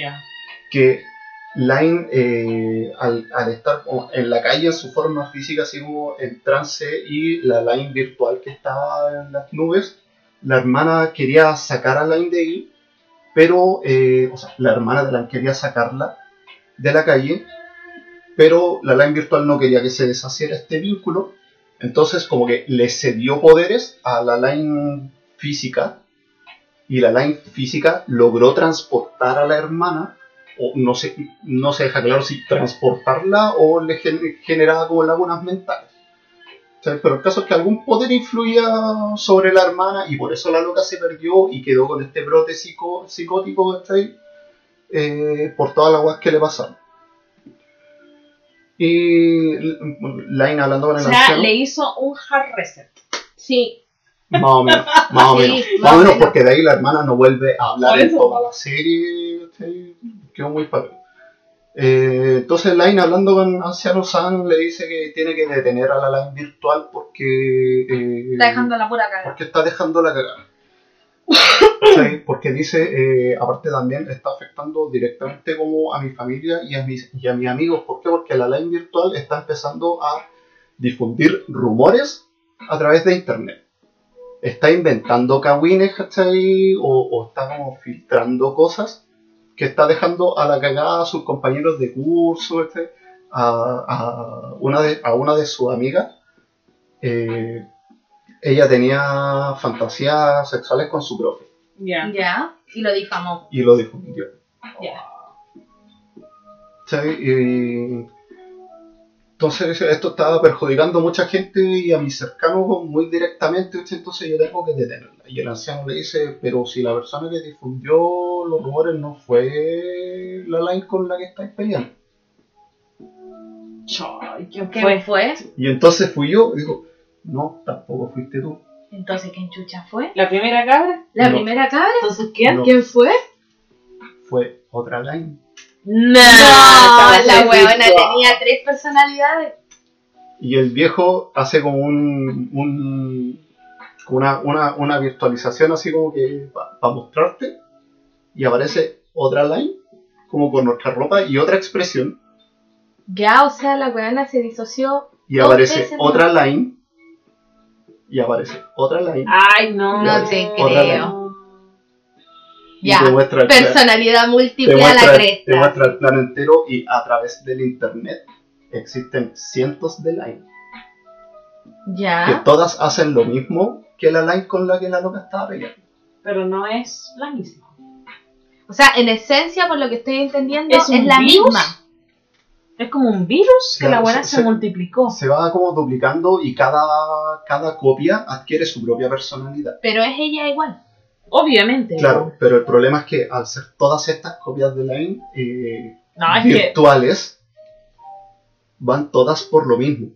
que Line, eh, al, estar en la calle en su forma física, así como en trance, y la Line virtual que estaba en las nubes, la hermana quería sacar a Line de ahí, pero, eh, o sea, la hermana de Line quería sacarla de la calle, pero la Line virtual no quería que se deshaciera este vínculo, entonces como que le cedió poderes a la Line física, y la line física logró transportar a la hermana, o no se, no se deja claro si transportarla o le gen- generaba como lagunas mentales. O sea, Pero el caso es que algún poder influía sobre la hermana y por eso la loca se perdió y quedó con este brote psico- psicótico. Eh, por todas las guas que le pasaron. Y Line hablando con O el sea, anciano. le hizo un hard reset. Sí. Más o menos, más o Sí, menos. más Más o menos menos. porque de ahí la hermana no vuelve a hablar en toda la serie. Quedó muy padre. Eh, entonces Line hablando con Anciano San le dice que tiene que detener a la Line virtual porque eh, Está dejando la pura cagada. porque está dejando la. Porque dice, eh, aparte también está afectando directamente como a mi familia y a mis, y a mis amigos. ¿Por qué? Porque la line virtual está empezando a difundir rumores a través de internet. Está inventando cagüines, ¿cachai? O, o está como filtrando cosas que está dejando a la cagada a sus compañeros de curso, ¿cachai? A, a una, de, a una de sus amigas. eh, ella tenía fantasías sexuales con su profe Ya. Ya, y lo difamó. y lo difundió. Ya. ¿Cachai? Y entonces esto estaba perjudicando a mucha gente y a mis cercanos muy directamente, entonces yo tengo que detenerla. Y el anciano le dice, pero si la persona que difundió los rumores no fue la line con la que estáis peleando. ¿quién ¿Qué fue? fue? Y entonces fui yo, y digo, no, tampoco fuiste tú. Entonces, ¿quién chucha fue? ¿La primera cabra? ¿La No. primera cabra? Entonces, ¿quién? No. ¿Quién fue? Fue otra line. No, la huevona tenía tres personalidades. Y el viejo hace como un, una, una, una virtualización así como que para mostrarte y aparece otra line como con nuestra ropa y otra expresión Ya, o sea, la huevona se disoció. y aparece otra line y aparece otra line Ay, no. No te creo. Ya, te muestra, plan, personalidad te, múltiple a la muestra, te cresta. muestra el plano entero y a través del internet existen cientos de lines que Ya. todas hacen lo mismo que la line con la que la loca estaba peleando Pero no es la misma. O sea, en esencia, por lo que estoy entendiendo, ¿Es es, la virus? misma. Es como un virus que Claro, la buena se- se, se- multiplicó. se va como duplicando y cada, cada copia adquiere su propia personalidad. Pero es ella igual. Obviamente. Claro, pero el problema es que al ser todas estas copias de Line eh, No, es que. virtuales, van todas por lo mismo.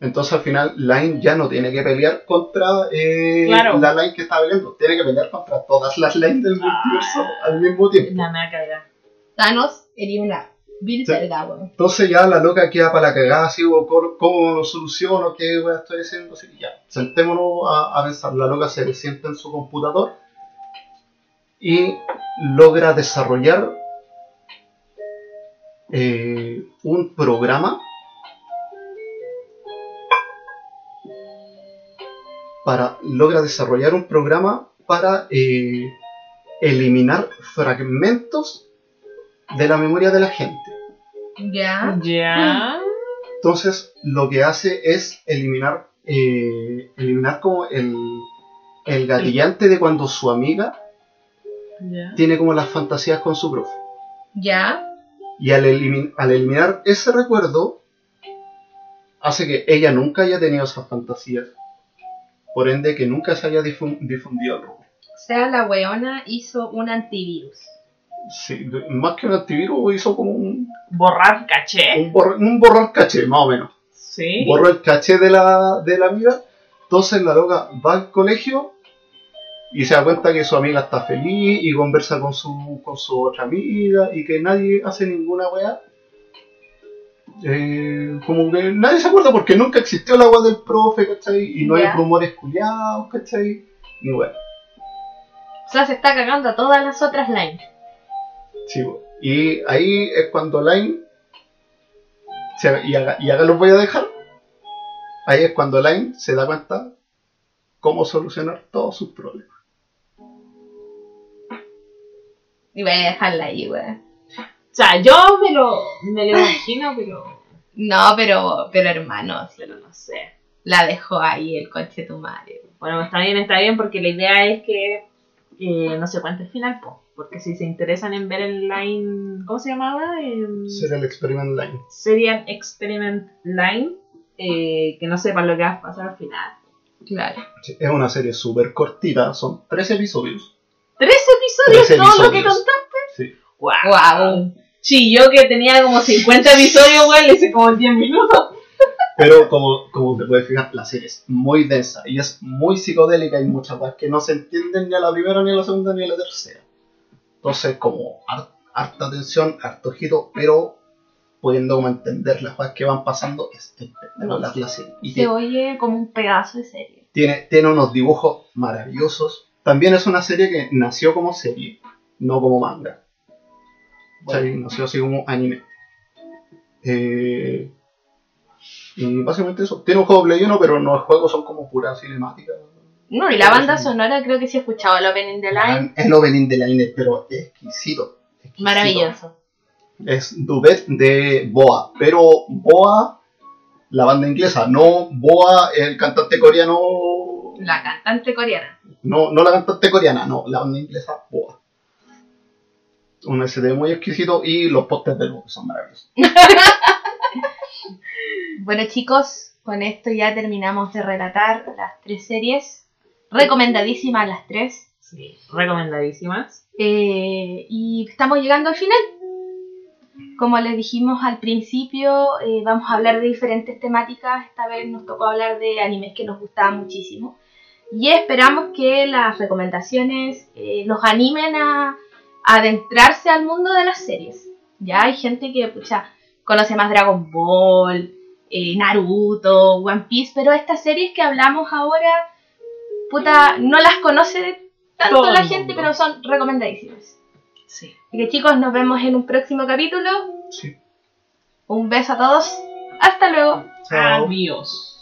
Entonces al final Line ya no tiene que pelear contra eh, Claro. la Line que está peleando, tiene que pelear contra todas las Lines del multiverso al mismo tiempo. La me va a cagar. Thanos sería una vil Sí. verga, weón. Entonces ya la loca queda para la cagada, así, o ¿cómo, cómo lo soluciono? ¿Qué voy a estar haciendo? Así, ya, sentémonos a, a pensar. La loca se sienta en su computador y logra desarrollar eh, un programa para logra desarrollar un programa para eh, eliminar fragmentos de la memoria de la gente. Ya. Ya. Entonces, lo que hace es eliminar, eh, eliminar como el, el gatillante de cuando su amiga Ya. tiene como las fantasías con su profe. Ya. Y al, elimin- al eliminar ese recuerdo, hace que ella nunca haya tenido esas fantasías. Por ende, que nunca se haya difun- difundido el rumor. O sea, la weona hizo un antivirus. Sí, más que un antivirus, hizo como un, Borrar caché. un, borr- un borrar caché, más o menos. Sí. borró el caché de la, de la amiga. Entonces la loca va al colegio y se da cuenta que su amiga está feliz y conversa con su, con su otra amiga y que nadie hace ninguna weá. Eh, como que nadie se acuerda porque nunca existió la weá del profe, ¿cachai? Y no Ya. hay rumores culiados, ¿cachai? Ni weá. O sea, se está cagando a todas las otras lines. Sí, y ahí es cuando Line, se- y, acá, y acá los voy a dejar, ahí es cuando Line se da cuenta cómo solucionar todos sus problemas. Y voy a dejarla ahí, weón. O sea, yo me lo, me lo imagino, pero, No, pero, pero hermano, pero no sé. la dejó ahí el coche tu madre. Bueno, está bien, está bien, porque la idea es que eh, no se cuente el final, po, porque si se interesan en ver el line, ¿cómo se llamaba? Será el experiment Line. Serial Experiment Line, eh, que no sepan lo que va a pasar al final. Claro. Sí, Es una serie súper cortita, son tres episodios. ¿Tres episodios? Tres ¿Todo lo que contaste? Sí. ¡Wow! Wow. Sí, yo que tenía como 50 episodios, güey, le hice como en 10 minutos. (laughs) Pero como, como te puedes fijar, la serie es muy densa y es muy psicodélica. Hay muchas cosas que no se entienden ni a la primera, ni a la segunda, ni a la tercera. Entonces, como har- harta atención, harto giro, pero pudiendo como entender las cosas que van pasando, es espectacular la serie. Y Se tiene, oye como un pedazo de serie. tiene, tiene unos dibujos maravillosos. También es una serie que nació como serie, no como manga. O sea, nació así como anime. Eh, y básicamente eso. Tiene un juego Play 1, pero no los juegos son como pura cinemática. No, y la banda sonora creo que sí he escuchado el opening de Line. El opening de Line, pero exquisito. exquisito. Maravilloso. Es Duet de Boa, pero Boa, la banda inglesa, no Boa, el cantante coreano. La cantante coreana. No, no la cantante coreana, no, la banda inglesa Boa. Un SD muy exquisito y los postes de luz son maravillosos. (laughs) Bueno chicos, con esto ya terminamos de relatar las tres series. Recomendadísimas las tres. Sí, recomendadísimas. Eh, y estamos llegando al final. Como les dijimos al principio, eh, vamos a hablar de diferentes temáticas. Esta vez nos tocó hablar de animes que nos gustaban muchísimo. Y esperamos que las recomendaciones eh, los animen a, a adentrarse al mundo de las series. Ya hay gente que pucha, conoce más Dragon Ball, eh, Naruto, One Piece, pero estas series que hablamos ahora, puta, no las conoce tanto Todo la gente, pero son recomendadísimas. Sí. Así que chicos, nos vemos en un próximo capítulo. Sí. Un beso a todos. Hasta luego. Chao. Adiós.